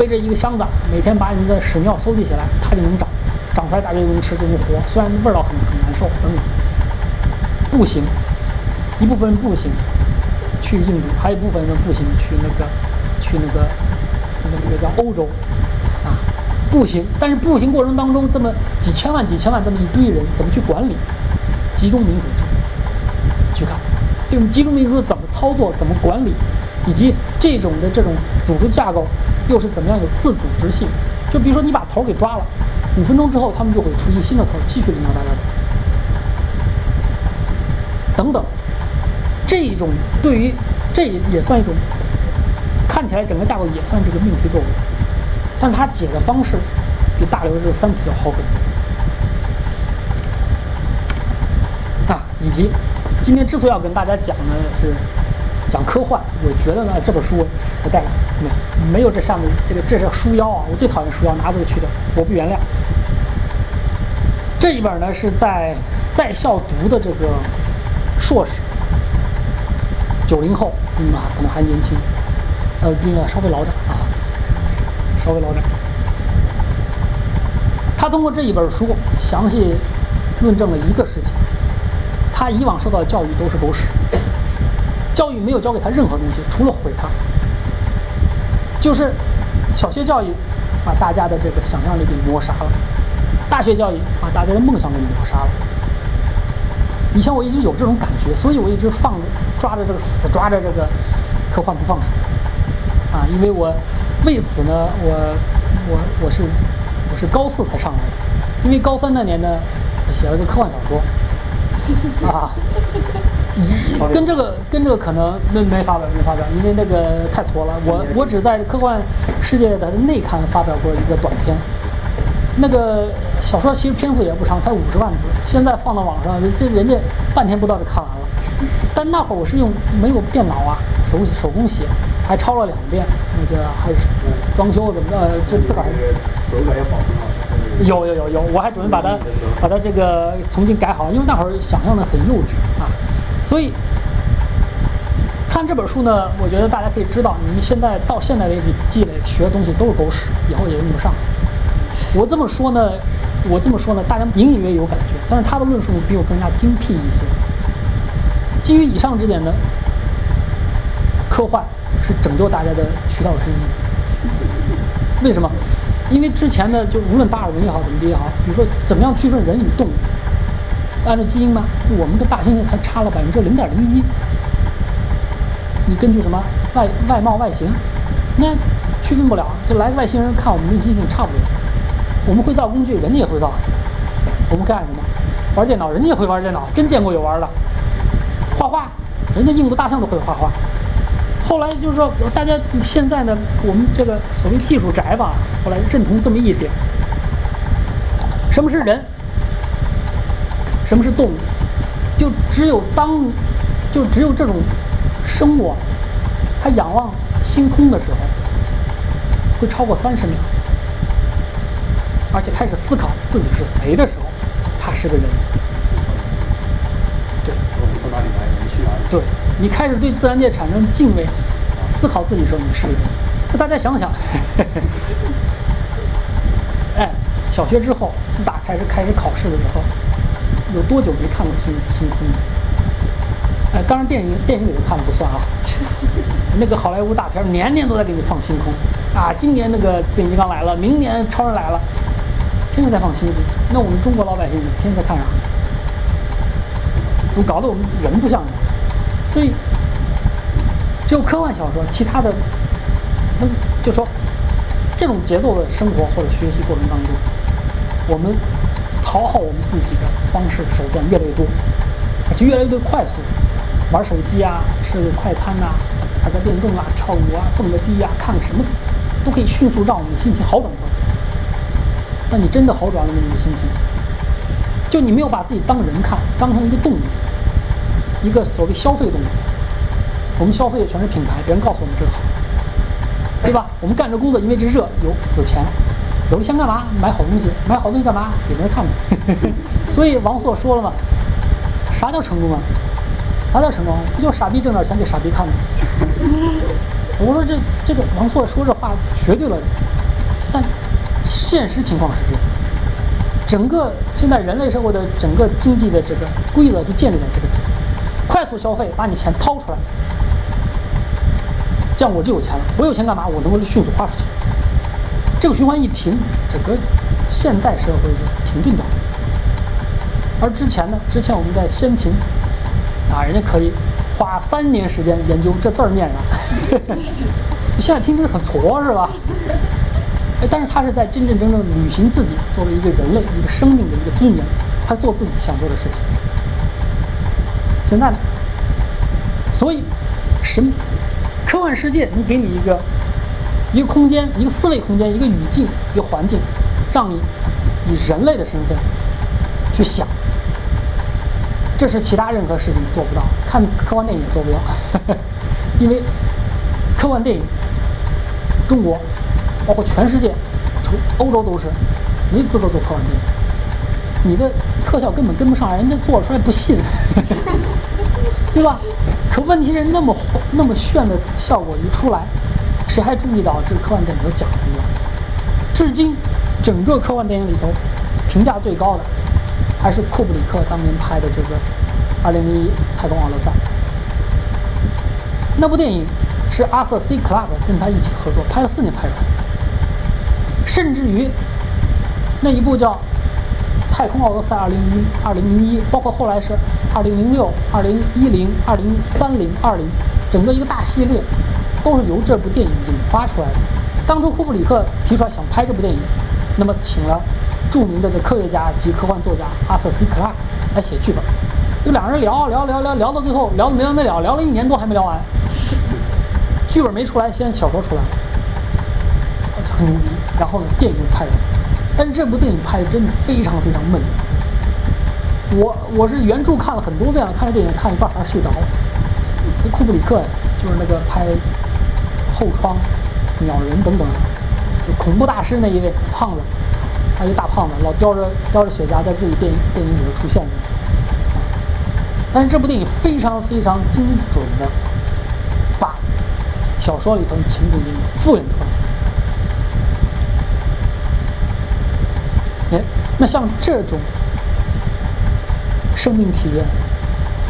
背着一个箱子，每天把你的屎尿收集起来，它就能长，长出来大家就能吃，就能活，虽然味道很很难受等等。步行，一部分步行去印度，还有一部分人步行去那个去那个那个那个叫欧洲啊，步行。但是步行过程当中，这么几千万几千万这么一堆人，怎么去管理？集中民主制，去看这种集中民主制怎么操作、怎么管理，以及这种的这种组织架构又是怎么样有自组织性？就比如说你把头给抓了，五分钟之后他们就会出一个新的头，继续领导大家走。等等，这种对于这也算一种，看起来整个架构也算这个命题作文，但它解的方式比大刘的这个《三体》要好很多。啊，以及今天之所以要跟大家讲呢是讲科幻，我觉得呢这本书我带没没有这下面这个这是书腰啊，我最讨厌书腰，拿这个去掉，我不原谅。这一本呢是在在校读的这个。硕士，九零后，嗯啊，可能还年轻，呃，那个稍微老点啊，稍微老点。他通过这一本书详细论证了一个事情：他以往受到的教育都是狗屎，教育没有教给他任何东西，除了毁他。就是小学教育把大家的这个想象力给磨杀了，大学教育把大家的梦想给磨杀了。以前我一直有这种感觉，所以我一直放着抓着这个死抓着这个科幻不放手啊！因为我为此呢，我我我是我是高四才上来的，因为高三那年呢写了个科幻小说啊，<laughs> 跟这个跟这个可能没没发表没发表，因为那个太挫了。我我只在科幻世界的内刊发表过一个短篇。那个小说其实篇幅也不长，才五十万字。现在放到网上，这人家半天不到就看完了。但那会儿我是用没有电脑啊，手手工写，还抄了两遍。那个还是装修怎么的，这自个儿手感要保存好。有有有有，我还准备把它把它这个重新改好，因为那会儿想象的很幼稚啊。所以看这本书呢，我觉得大家可以知道，你们现在到现在为止积累学的东西都是狗屎，以后也用不上。我这么说呢，我这么说呢，大家隐隐约有感觉，但是他的论述比我更加精辟一些。基于以上这点呢，科幻是拯救大家的渠道之一。为什么？因为之前呢，就无论达尔文也好，怎么地也好，比如说怎么样区分人与动物，按照基因吗，我们的大猩猩才差了百分之零点零一。你根据什么外外貌外形，那区分不了，就来个外星人看我们跟猩猩差不多。我们会造工具，人家也会造。我们干什么？玩电脑，人家也会玩电脑，真见过有玩的。画画，人家印度大象都会画画。后来就是说，大家现在呢，我们这个所谓技术宅吧，后来认同这么一点：什么是人？什么是动物？就只有当，就只有这种生物，它仰望星空的时候，会超过三十秒。而且开始思考自己是谁的时候，他是个人。对，我们从哪里来，我们去哪里？对，你开始对自然界产生敬畏，思考自己的时候，你是个人。那大家想想，<laughs> 哎，小学之后自打开始开始考试的时候，有多久没看过星星空了？哎，当然电影电影里头看了不算啊。<laughs> 那个好莱坞大片年年都在给你放星空啊，今年那个变形金刚来了，明年超人来了。天天在放星星，那我们中国老百姓天天在看啥？我搞得我们人不像人，所以只有科幻小说，其他的，那就说这种节奏的生活或者学习过程当中，我们讨好我们自己的方式手段越来越多，而且越来越快速，玩手机啊，吃个快餐呐、打个电动啊，跳舞啊，蹦个迪啊，看个什么，都可以迅速让我们的心情好转过来。但你真的好转了吗？你的心情？就你没有把自己当人看，当成一个动物，一个所谓消费动物。我们消费的全是品牌，别人告诉我们这个好，对吧？我们干这工作，因为这热，有有钱，有了钱干嘛？买好东西，买好东西干嘛？给别人看的。<laughs> 所以王朔说了嘛，啥叫成功啊？啥叫成功？不就傻逼挣点钱给傻逼看吗？我说这这个王朔说这话绝对了，但现实情况是这样。整个现在人类社会的整个经济的这个规则就建立在这个地方：快速消费，把你钱掏出来，这样我就有钱了。我有钱干嘛？我能够迅速花出去。这个循环一停，整个现代社会就停顿掉。而之前呢？之前我们在先秦啊，人家可以花三年时间研究这字儿念啥。<laughs> 现在听着很挫是吧？哎，但是他是在真真正正履行自己作为一个人类、一个生命的一个尊严，他做自己想做的事情。现在呢？所以，神科幻世界能给你一个一个空间、一个思维空间、一个语境、一个环境，让你以人类的身份去想。这是其他任何事情做不到，看科幻电影也做不到，<laughs> 因为科幻电影，中国。包括全世界，除欧洲都是没资格做科幻电影。你的特效根本跟不上，人家做出来不信，<laughs> 对吧？可问题是那么那么炫的效果一出来，谁还注意到这个科幻电影都假的呢？至今，整个科幻电影里头评价最高的还是库布里克当年拍的这个《2001太空奥德赛》。那部电影是阿瑟 ·C· 克拉克跟他一起合作拍了四年拍出来的。甚至于那一部叫《太空奥德赛》二零零二零零一，包括后来是二零零六、二零一零、二零三零、二零，整个一个大系列，都是由这部电影引发出来的。当初库布里克提出来想拍这部电影，那么请了著名的这科学家及科幻作家阿瑟 ·C· 克拉来写剧本，就两个人聊聊聊聊聊到最后聊的没完没了，聊了一年多还没聊完，剧本没出来，先小说出来了。很牛逼，然后呢，电影拍的，但是这部电影拍的真的非常非常闷。我我是原著看了很多遍了，看着电影看一半还是睡着了。那库布里克，就是那个拍《后窗》《鸟人》等等，就恐怖大师那一位胖子，他一大胖子，老叼着叼着雪茄在自己电影电影里头出现的。但是这部电影非常非常精准的把小说里头的情景给复原出来。哎，那像这种生命体验，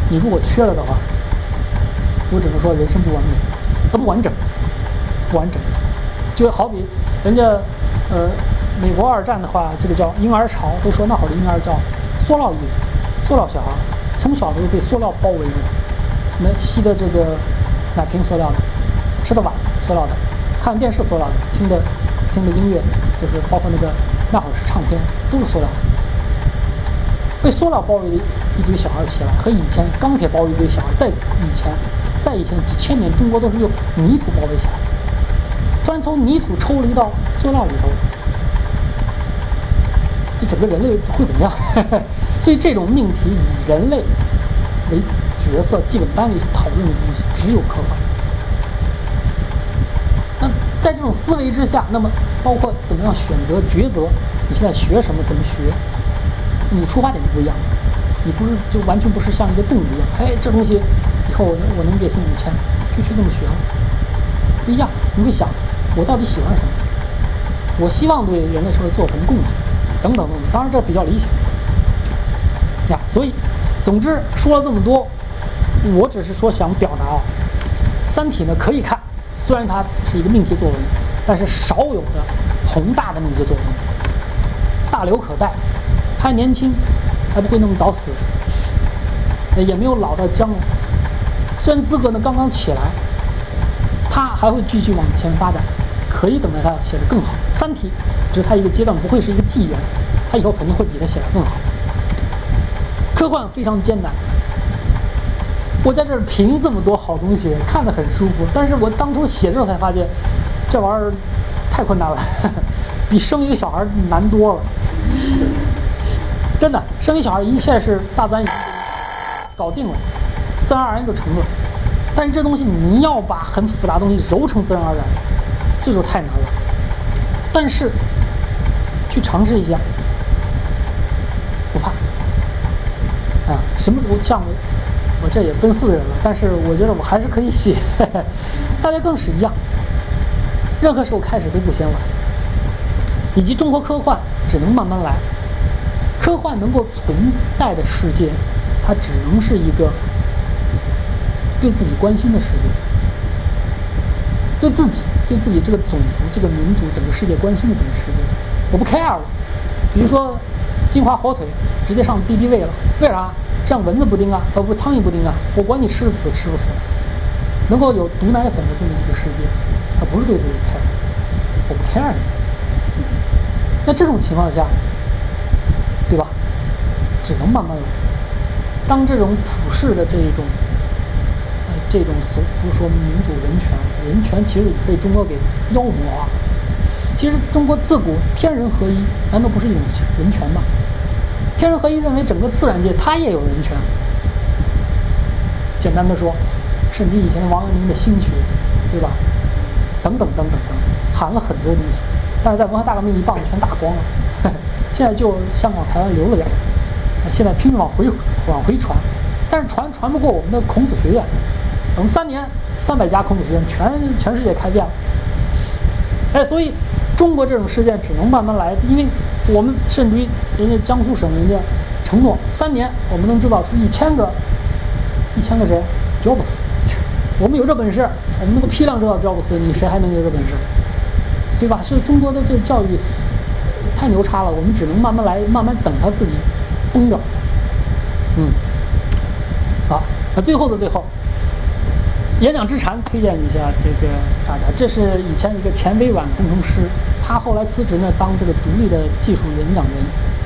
你如果缺了的话，我只能说人生不完美，它不完整，完整。就好比人家呃，美国二战的话，这个叫婴儿潮，都说那会儿的婴儿叫塑料一族，塑料小孩，从小就被塑料包围着，那吸的这个奶瓶塑料的，吃的碗塑料的，看电视塑料的，听的听的音乐就是包括那个。那会儿是唱片，都是塑料，被塑料包围的一堆小孩起来，和以前钢铁包围一堆小孩，在以前，在以前几千年，中国都是用泥土包围起来，突然从泥土抽离到塑料里头，这整个人类会怎么样？<laughs> 所以这种命题以人类为角色、基本单位去讨论的东西，只有科幻。那在这种思维之下，那么包括怎么样选择抉择，你现在学什么，怎么学，你出发点就不一样。你不是就完全不是像一个动物一样，哎，这东西以后我能我能月薪五千，就去这么学了，不一样。你会想，我到底喜欢什么？我希望对人类社会做什么贡献？等等等等。当然这比较理想呀。所以，总之说了这么多，我只是说想表达啊，《三体》呢可以看。虽然它是一个命题作文，但是少有的宏大的命题作文，大留可待，还年轻，还不会那么早死，也没有老到僵了。虽然资格呢刚刚起来，他还会继续往前发展，可以等待他写的更好。三体只是他一个阶段，不会是一个纪元，他以后肯定会比他写的更好。科幻非常艰难，我在这儿评这么多好东西，看着很舒服，但是我当初写的时候才发现，这玩意儿太困难了，<laughs> 比生一个小孩难多了。真的，生一小孩一切是大自然搞定了，自然而然就成了。但是这东西你要把很复杂的东西揉成自然而然，这就太难了。但是去尝试一下，不怕啊！什么我像我，我这也奔四的人了，但是我觉得我还是可以写。<laughs> 大家更是一样，任何时候开始都不嫌晚。以及中国科幻只能慢慢来。科幻能够存在的世界，它只能是一个对自己关心的世界，对自己、对自己这个种族、这个民族、整个世界关心的这个世界，我不 care 了。比如说，金华火腿直接上敌敌畏了，为啥？这样蚊子不叮啊，呃不，苍蝇不叮啊，我管你吃死吃不死。能够有毒奶粉的这么一个世界，它不是对自己 care，我不 care 你。那这种情况下。对吧？只能慢慢来。当这种普世的这一种，这种所不是说民主人权，人权其实已被中国给妖魔化。其实中国自古天人合一，难道不是一种人权吗？天人合一认为整个自然界它也有人权。简单的说，甚至以前王阳明的心学，对吧？等等等等等，含了很多东西，但是在文化大革命一棒子全打光了。<laughs> 现在就香港、台湾留了点儿，现在拼命往回往回传，但是传传不过我们的孔子学院。我们三年三百家孔子学院，全全世界开遍了。哎，所以中国这种事件只能慢慢来，因为我们甚至于人家江苏省人家承诺三年我们能制造出一千个一千个谁乔布斯，我们有这本事，我们能够批量制造乔布斯，你谁还能有这本事？对吧？所以中国的这个教育。太牛叉了，我们只能慢慢来，慢慢等它自己崩掉。嗯，好，那最后的最后，演讲之禅推荐一下这个大家，这是以前一个前微软工程师，他后来辞职呢，当这个独立的技术演讲人，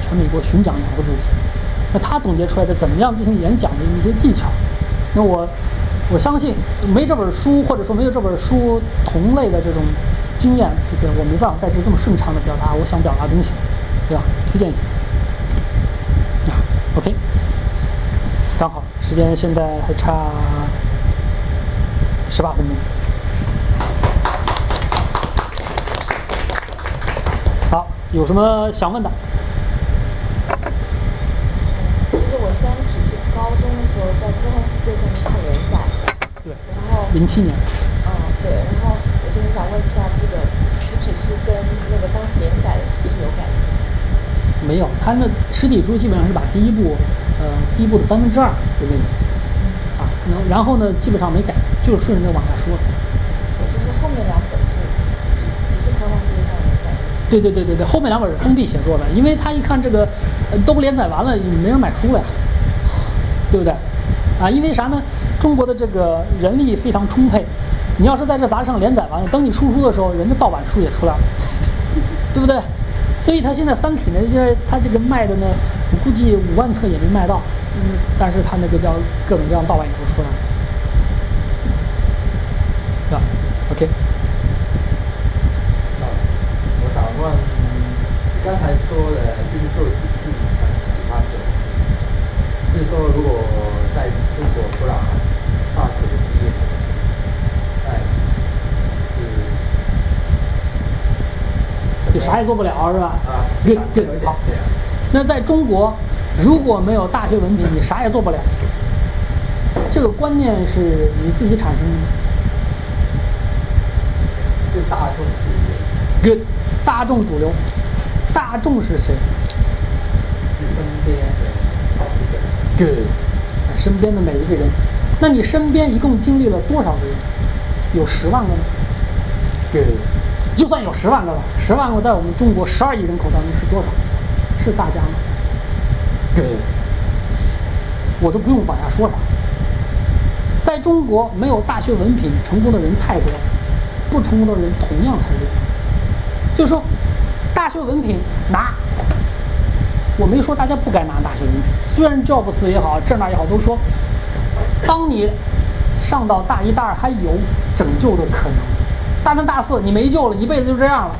全美国巡讲养活自己。那他总结出来的怎么样进行演讲的一些技巧，那我我相信没这本书，或者说没有这本书同类的这种。经验，这个我没办法在这这么顺畅的表达我想表达的东西，对吧？推荐一下啊，OK，刚好时间现在还差十八分钟，好，有什么想问的？其实我《三体》是高中的时候在科幻世界上面看连载的，对，然后零七年，嗯，对，然后我。就很想问一下，这个实体书跟那个当时连载的是不是有改进？没有，它那实体书基本上是把第一部，呃，第一部的三分之二的内容，啊，然后呢，基本上没改，就是顺着往下说。就是后面两本是，不是科幻世界上连载的。对对对对对，后面两本是封闭写作的，因为他一看这个，都连载完了，没人买书了呀，对不对？啊，因为啥呢？中国的这个人力非常充沛。你要是在这杂志上连载完了，等你出书的时候，人家盗版书也出来了，对不对？所以他现在《三体》呢，现在他这个卖的呢，我估计五万册也没卖到，嗯，但是他那个叫各种各样盗版也都出来了，是吧？OK。啊，我想问，刚才说的就是做自己喜欢做的事情，就是说，如果在中国不然大学毕业。就啥也做不了，是吧？啊，对对，好。那在中国，如果没有大学文凭，你啥也做不了。这个观念是你自己产生的。是大众主流。对，大众主流。大众是谁？你身边的每一个人。对，身边的每一个人。那你身边一共经历了多少个人？有十万个吗？对。就算有十万个吧，十万个在我们中国十二亿人口当中是多少？是大家吗？对，我都不用往下说啥。在中国没有大学文凭成功的人太多，不成功的人同样太多。就是说，大学文凭拿，我没说大家不该拿大学文凭。虽然 Jobs 也好，这那也好，都说当你上到大一、大二还有拯救的可能，大三、大四你没救了，一辈子就这样了。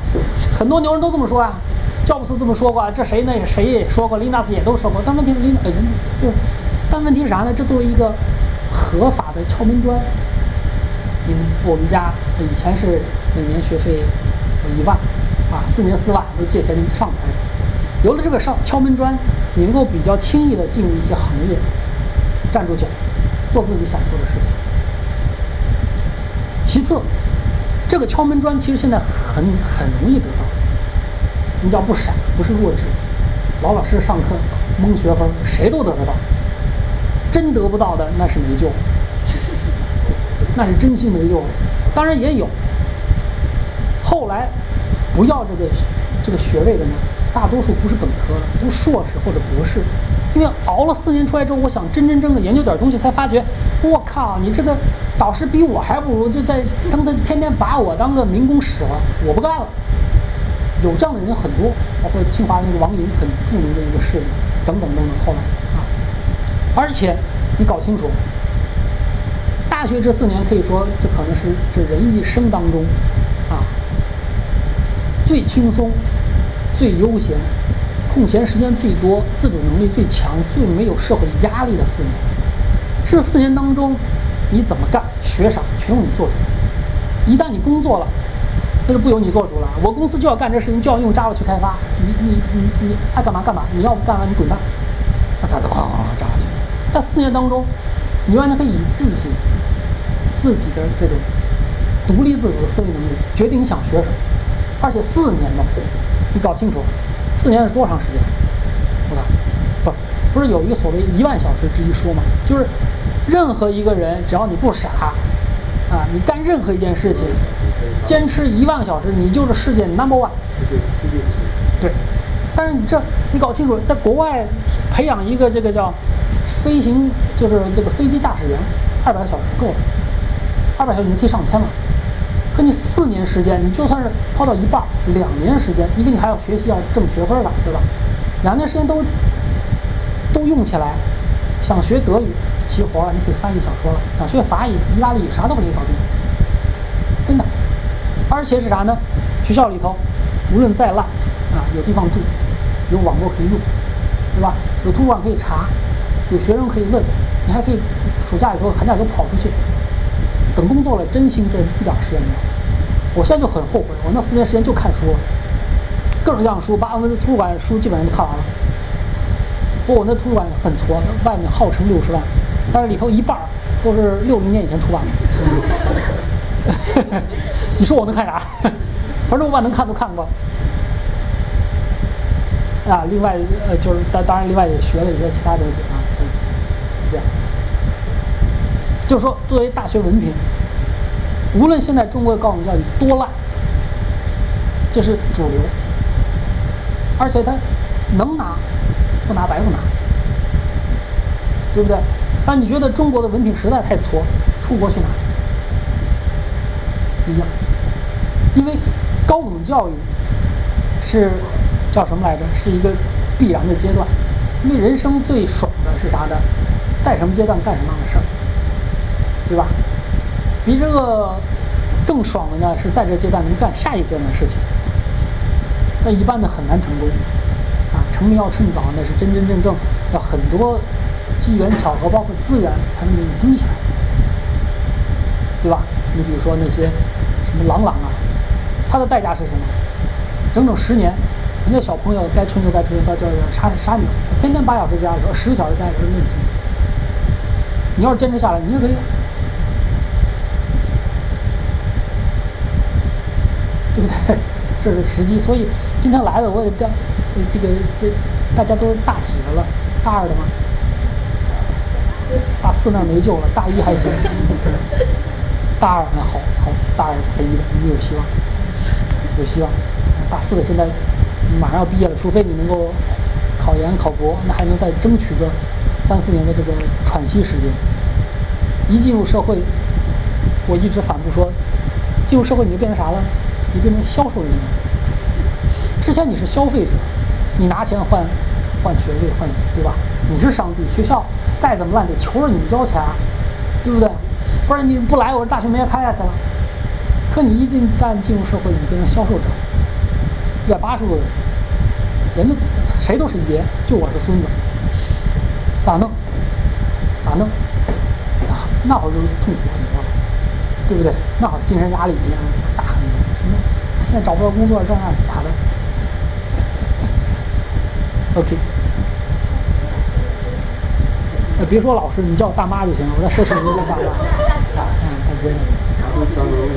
很多牛人都这么说啊，乔布斯这么说过，这谁那个谁也说过，林纳斯也都说过。但问题是林纳，呃人就是，但问题是啥呢？这作为一个合法的敲门砖，你们我们家以前是每年学费一万，啊，四年四万都借钱上出来的。有了这个上敲门砖，你能够比较轻易的进入一些行业，站住脚，做自己想做的事情。其次，这个敲门砖其实现在很很容易得到，你只要不傻，不是弱智，老老实实上课，蒙学分，谁都得得到。真得不到的那是没救，<laughs> 那是真心没救了。当然也有，后来不要这个这个学位的呢，大多数不是本科的，都硕士或者博士。因为熬了四年出来之后，我想真真正正研究点东西，才发觉，我靠，你这个导师比我还不如，就在他们天天把我当个民工使了，我不干了。有这样的人很多，包括清华那个王林，很著名的一个事例，等等等等。后来啊，而且你搞清楚，大学这四年可以说这可能是这人一生当中啊最轻松、最悠闲。空闲时间最多、自主能力最强、最没有社会压力的四年，这四年当中，你怎么干、学啥，全由你做主。一旦你工作了，那就不由你做主了。我公司就要干这事情，就要用 Java 去开发。你你你你爱干嘛干嘛，你要不干了你滚蛋。那他就哐哐哐 Java 去。在四年当中，你完全可以以自己自己的这种独立自主的思维能力决定你想学什么，而且四年呢，你搞清楚。四年是多长时间？我看，不，不是有一个所谓一万小时之一说吗？就是任何一个人，只要你不傻，啊，你干任何一件事情，坚持一万个小时，你就是世界 number one。世界世界。对，但是你这你搞清楚，在国外培养一个这个叫飞行，就是这个飞机驾驶员，二百个小时够了，二百小时你就可以上天了。可你四年时间，你就算是抛到一半，两年时间，因为你还要学习，要挣学分的，对吧？两年时间都都用起来，想学德语，齐活了，你可以翻译小说了；想学法语、意大利语，啥都可以搞定，真的。而且是啥呢？学校里头，无论再烂，啊，有地方住，有网络可以用，对吧？有图书馆可以查，有学生可以问，你还可以暑假以后、寒假以后跑出去。等工作了，真心这一点时间没有。我现在就很后悔，我那四年时间就看书，各种各样书，把我们的图书馆书基本上都看完了。不过我那图书馆很矬，外面号称六十万，但是里头一半都是六零年以前出版的。<laughs> 你说我能看啥？<laughs> 反正我把能看都看过。啊，另外呃，就是当当然，另外也学了一些其他东西啊，是这样。就是说，作为大学文凭，无论现在中国的高等教育多烂，这是主流，而且他能拿，不拿白不拿，对不对？但你觉得中国的文凭实在太挫，出国去拿去，一样，因为高等教育是叫什么来着？是一个必然的阶段，因为人生最爽的是啥呢？在什么阶段干什么样的事儿。对吧？比这个更爽的呢，是在这阶段能干下一阶段的事情。但一般的很难成功，啊，成名要趁早，那是真真正正要很多机缘巧合，包括资源才能给你堆起来，对吧？你比如说那些什么郎朗啊，他的代价是什么？整整十年，人家小朋友该吹牛该吹牛，该叫叫傻傻牛，天天八小时加时，十个小时加时没问题。你要是坚持下来，你就可以。对不对？这是时机，所以今天来了我也调，这个大家都是大几的了？大二的吗？大四那没救了，大一还行。<laughs> 大二那好好，大二大一的你有希望，有希望。大四的现在马上要毕业了，除非你能够考研考博，那还能再争取个三四年的这个喘息时间。一进入社会，我一直反复说，进入社会你就变成啥了？你变成销售人员，之前你是消费者，你拿钱换换学位换对吧？你是上帝，学校再怎么烂得求着你们交钱啊，对不对？不然你不来，我这大学没法开下去了。可你一旦进入社会，你变成销售者，一百八十度的，人家谁都是爷，就我是孙子，咋弄？咋弄？啊，那会儿就痛苦很多了，对不对？那会儿精神压力比现在大很多。什么？现在找不到工作，这样假的。OK。呃，别说老师，你叫我大妈就行了，我在社区里面叫大妈。嗯，大哥。这张明问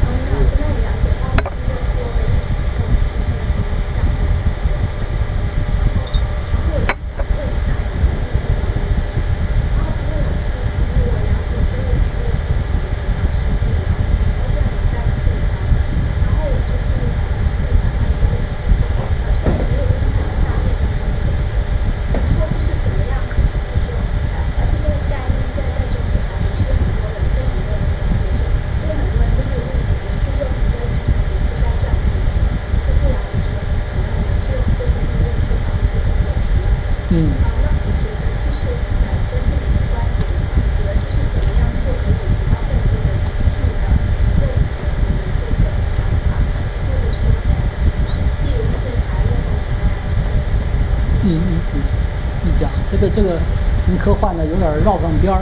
从老师那里了解到的是热锅的跟我们今天的工作项目然后，然后我就想问一下你们这方面的事情。然后，因为我是其实我了解生物企业是呃十几年了解，到现在也在这里当。然后我就是会讲到一个问题，呃，生物企业如果它是下面的那个阶层，比如说就是怎么样可能就是说，呃，而且这个概念现在在中国还不是很多人被很多人所接受，所以很多人就会误解你是用一个新的形式在赚钱的，就不了解说可能你们是用这些利润去帮助更多人需要的人。嗯啊，那我觉得就是呃，根据你的观点，你觉得就是怎么样做可以使到更多人去的认同你们这个想法，或者说呃，就是例如一些财务方面还是嗯嗯嗯，一讲这个跟科幻呢有点绕不上边儿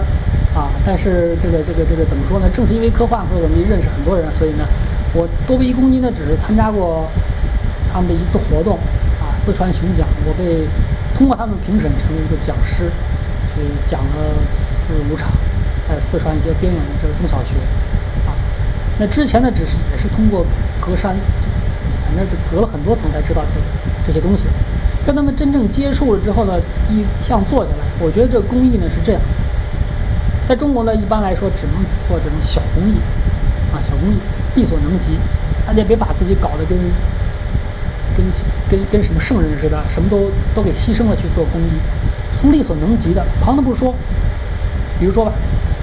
啊，但是这个这个这个怎么说呢？正是因为科幻或者怎么认识很多人，所以呢，我多维一公斤呢只是参加过他们的一次活动啊，四川巡讲，我被通过他们评审成为一个讲师，去讲了四五场，在四川一些边远的这个中小学啊。那之前呢，只是也是通过隔山，反正就隔了很多层才知道这这些东西。跟他们真正接触了之后呢，一项做下来，我觉得这个公益呢是这样，在中国呢，一般来说只能做这种小工艺，啊，小工艺，力所能及，大家别把自己搞得跟跟跟跟什么圣人似的，什么都都给牺牲了去做工艺，从力所能及的，旁的不说，比如说吧，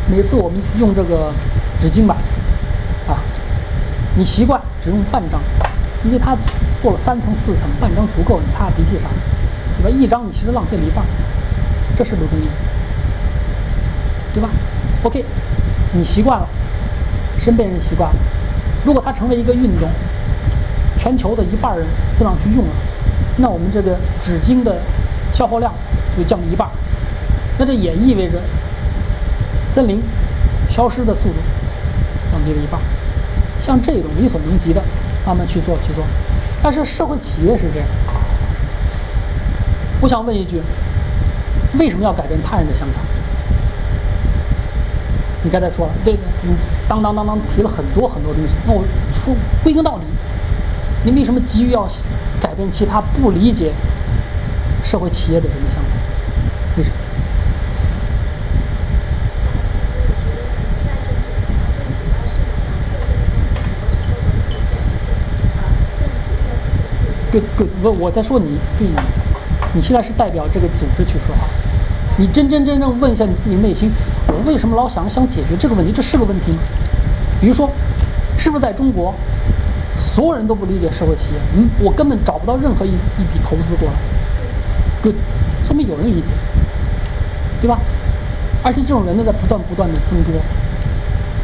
每次我们用这个纸巾吧，啊，你习惯只用半张，因为它做了三层四层，半张足够你擦鼻涕啥的，对吧？一张你其实浪费了一半，这是不是公益？对吧？OK，你习惯了，身边人习惯了，如果它成为一个运动，全球的一半人这样去用了，那我们这个纸巾的消耗量就降低一半，那这也意味着森林消失的速度降低了一半。像这种力所能及的，慢慢去做去做。但是社会企业是这样，我想问一句：为什么要改变他人的想法？你刚才说了，对，你当当当当提了很多很多东西。那我说归根到底，你为什么急于要改变其他不理解社会企业的人的想法？为什么？其实我觉得可能在中国，它跟主要是一个想做这个东西，很多时候都是一些呃政府或是政界。对对，我，我在说你对你，你现在是代表这个组织去说话，你真真正正问一下你自己内心，我为什么老想想解决这个问题？这是个问题吗？比如说，是不是在中国，所有人都不理解社会企业？嗯，我根本找不到任何一一笔投资过来。对说明有人理解，对吧？而且这种人呢，在不断不断的增多。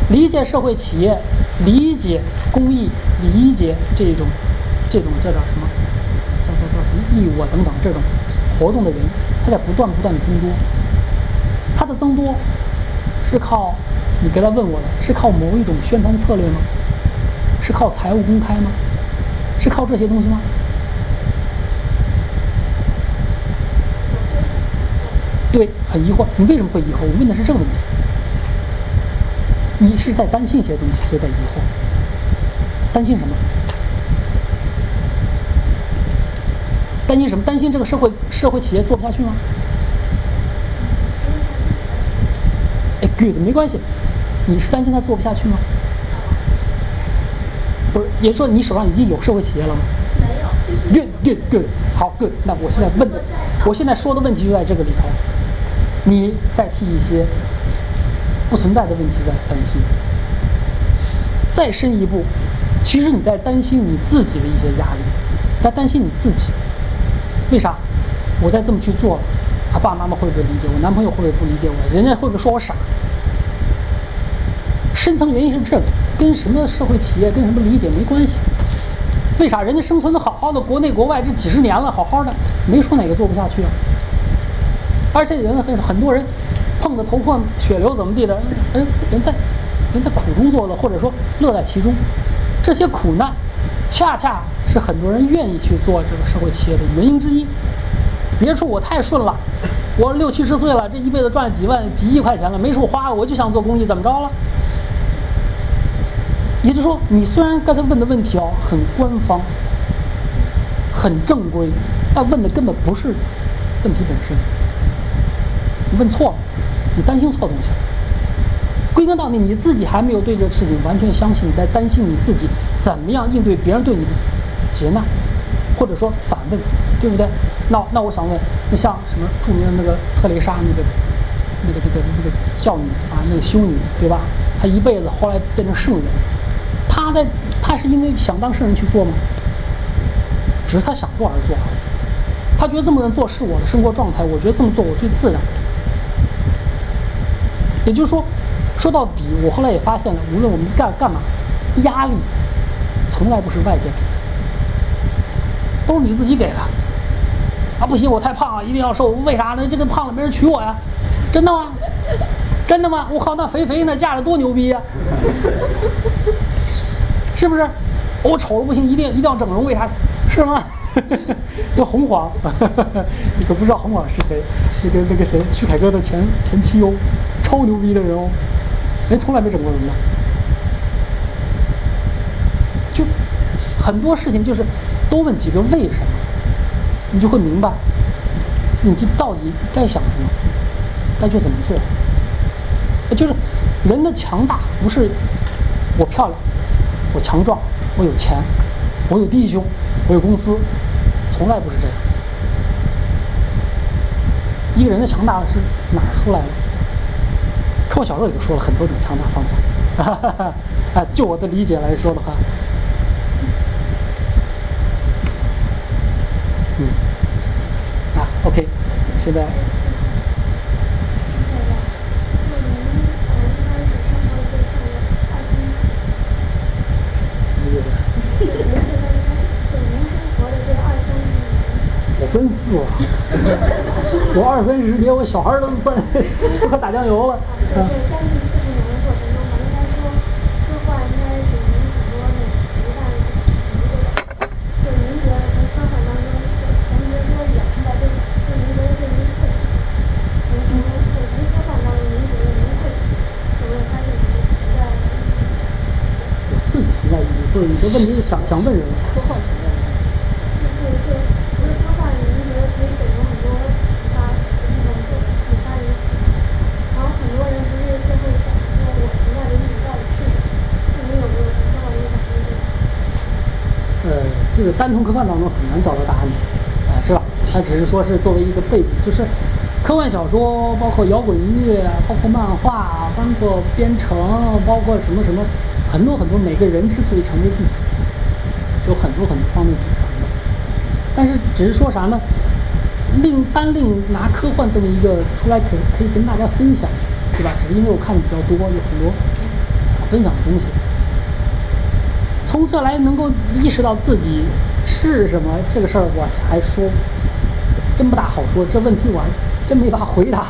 理解社会企业，理解公益，理解这种这种叫叫什么？叫叫叫什么义务啊等等这种活动的人，他在不断不断的增多。他的增多是靠你刚才问我的，是靠某一种宣传策略吗？是靠财务公开吗？是靠这些东西吗？对，很疑惑。你为什么会疑惑？我问的是这个问题。你是在担心一些东西，所以在疑惑。担心什么？担心什么？担心这个社会社会企业做不下去吗？哎，good，没关系。你是担心他做不下去吗？不是，也就是说你手上已经有社会企业了吗没有，就是？good good good，好 good。那我现在问的，我现在说的问题就在这个里头。你在替一些不存在的问题在担心。再深一步，其实你在担心你自己的一些压力，在担心你自己。为啥？我再这么去做，他爸爸妈妈会不会理解我？男朋友会不会不理解我？人家会不会说我傻？深层原因是这个，跟什么社会企业、跟什么理解没关系。为啥人家生存的好好的，国内国外这几十年了，好好的，没说哪个做不下去啊。而且人很很多人碰得头破血流怎么地的，人人在人在苦中作乐，或者说乐在其中。这些苦难，恰恰是很多人愿意去做这个社会企业的原因之一。别说我太顺了，我六七十岁了，这一辈子赚了几万几亿块钱了，没处花，我就想做公益，怎么着了？也就是说，你虽然刚才问的问题哦很官方、很正规，但问的根本不是问题本身。你问错了，你担心错东西了。归根到底，你自己还没有对这个事情完全相信，你在担心你自己怎么样应对别人对你的劫难，或者说反问，对不对？那那我想问，那像什么著名的那个特蕾莎那个那个那个那个教女啊，那个修女，对吧？她一辈子后来变成圣人，她在她是因为想当圣人去做吗？只是她想做而做，她觉得这么做是我的生活状态，我觉得这么做我最自然。也就是说，说到底，我后来也发现了，无论我们干干嘛，压力从来不是外界给，都是你自己给的。啊，不行，我太胖了，一定要瘦。为啥呢？这个胖了没人娶我呀？真的吗？真的吗？我靠，那肥肥那嫁的多牛逼呀！是不是？我丑了不行，一定一定要整容，为啥？是吗？<laughs> 那红黄，<laughs> 你可不知道红黄是谁？那个那个谁，曲凯歌的前前妻哦，超牛逼的人哦，人从来没整过容的。就很多事情就是多问几个为什么，你就会明白，你就到底该想什么，该去怎么做。就是人的强大不是我漂亮，我强壮，我有钱，我有弟兄，我有公司，从来不是这样。一个人的强大是哪儿出来的？科幻小说里就说了很多种强大方法，啊，<laughs> 就我的理解来说的话，嗯，啊，OK，现在。我奔四了，<laughs> 我二三十年，我小孩都三都快打酱油了。就是将近四十年的过程中吧，应该说科幻应该给您很多那种独大的一个启迪，对吧？就您觉得从科幻当中，就咱们别说远出来，就就您觉得对您自己，从从就从科幻当中，您觉得您自己有没有发现什么存在的？我自己存在问题是想想问人。科幻存在的。就是就不是科幻，您觉得可以给很多启发，启那种就引发人思考。然后很多人不是就会想说，我存在的意义到底是什么？那您有没有从科幻中想一些？呃，这个单从科幻当中很难找到答案的，啊，是吧？它只是说是作为一个背景，就是科幻小说，包括摇滚音乐，包括漫画，包括编程，包括什么什么，很多很多。每个人之所以成为自己，是有很多很多方面组成的。但是只是说啥呢？另单另拿科幻这么一个出来可可以跟大家分享，对吧？只是因为我看的比较多，有很多想分享的东西。从这来能够意识到自己是什么这个事儿，我还说真不大好说。这问题我还真没法回答，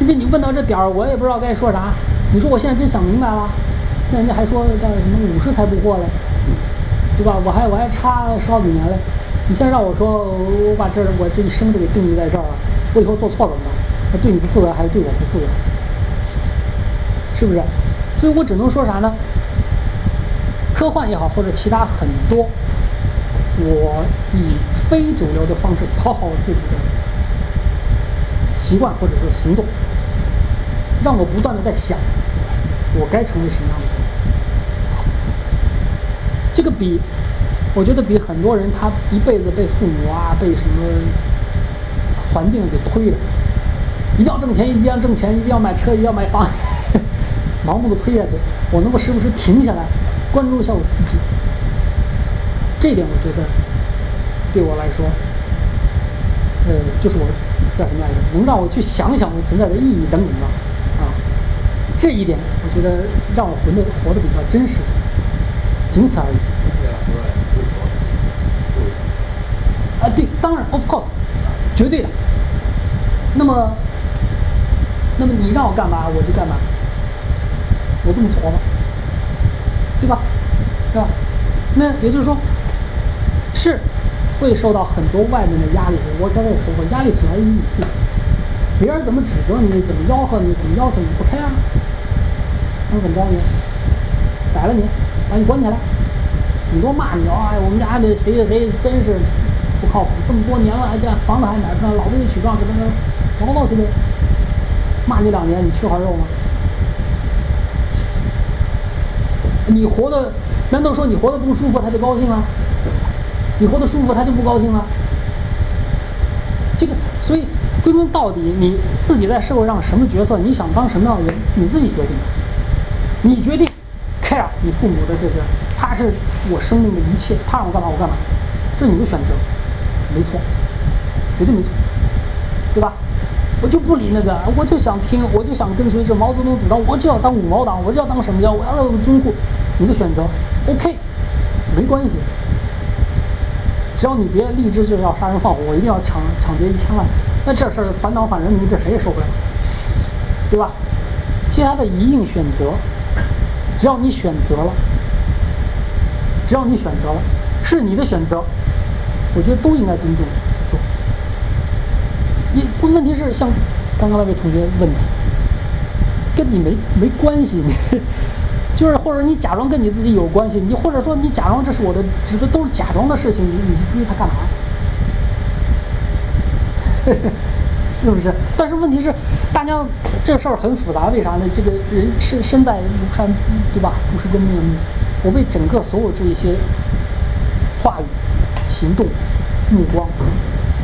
因为你问到这点儿，我也不知道该说啥。你说我现在真想明白了，那人家还说叫什么五十才不惑嘞，对吧？我还我还差十好几年嘞。你现在让我说，我把这我这一生就给定义在这儿了，我以后做错怎么办？那对你不负责还是对我不负责？是不是？所以我只能说啥呢？科幻也好，或者其他很多，我以非主流的方式讨好我自己的习惯或者说行动，让我不断的在想，我该成为什么样的人。这个比，我觉得比很多人他一辈子被父母啊、被什么环境给推着，一定要挣钱，一定要挣钱，一定要买车，一定要买房，<laughs> 盲目的推下去。我能够时不时停下来，关注一下我自己，这点我觉得对我来说，呃，就是我叫什么来着？能让我去想想我存在的意义等等吧，啊，这一点我觉得让我活得活得比较真实，仅此而已。啊，对，当然，of course，绝对的。那么，那么你让我干嘛我就干嘛，我这么挫吗？对吧？是吧？那也就是说，是会受到很多外面的压力。我刚才也说过，压力只来源于你自己，别人怎么指责你，怎么吆喝你，怎么要求你，不开啊？那怎么着你？宰了你，把你关起来，顶多骂你啊！哎，我们家这谁谁谁真是不靠谱，这么多年了，还这样房子还买不上，老不给取状，什么什么，唠叨去呗。骂你两年，你缺块肉吗？你活的，难道说你活的不舒服他就高兴了？你活的舒服他就不高兴了？这个，所以归根到底，你自己在社会上什么角色，你想当什么样的人，你自己决定。你决定你父母的这个，他是我生命的一切，他让我干嘛我干嘛，这你的选择，没错，绝对没错，对吧？我就不理那个，我就想听，我就想跟随着毛泽东主张，我就要当五毛党，我就要当什么叫我要当军户，你的选择，OK，没关系，只要你别立志就要杀人放火，我一定要抢抢劫一千万，那这事儿反党反人民，这谁也受不了，对吧？其他的一应选择，只要你选择了，只要你选择了，是你的选择，我觉得都应该尊重做。你问题是像刚刚那位同学问的，跟你没没关系，你 <laughs> 就是或者你假装跟你自己有关系，你或者说你假装这是我的，职责都是假装的事情，你你去追他干嘛？<laughs> 是不是？但是问题是，大家这事儿很复杂，为啥呢？这个人身身在庐山，对吧？不识真面目。我被整个所有这一些话语、行动、目光、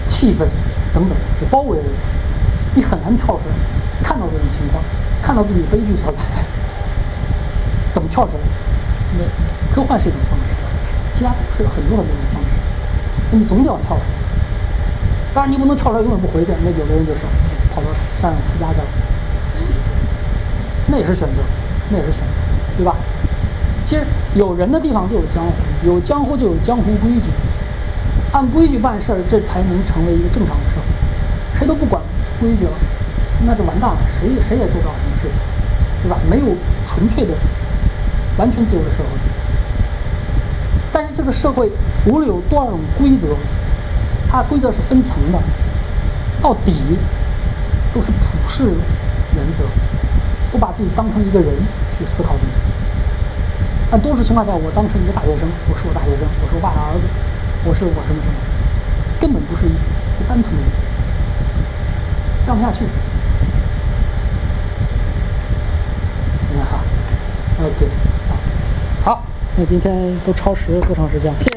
气氛等等给包围了，你很难跳出来。看到这种情况，看到自己悲剧所在，怎么跳出来？那科幻是一种方式，其他都是很多很多种方式。你总得要跳出来。当然，你不能跳出来永远不回去。那有的人就是跑到山上出家去了，那也是选择，那也是选择，对吧？其实有人的地方就有江湖，有江湖就有江湖规矩，按规矩办事儿，这才能成为一个正常的社会。谁都不管规矩了，那就完蛋了，谁也谁也做不了什么事情，对吧？没有纯粹的、完全自由的社会。但是这个社会无论有多少种规则。它规则是分层的，到底都是普世原则，都把自己当成一个人去思考问题。按多数情况下，我当成一个大学生，我是我大学生，我是我爸的儿子，我是我什么什么，根本不是一个单纯的人，降不下去。你看哈，OK，好，那今天都超时多长时间？谢谢。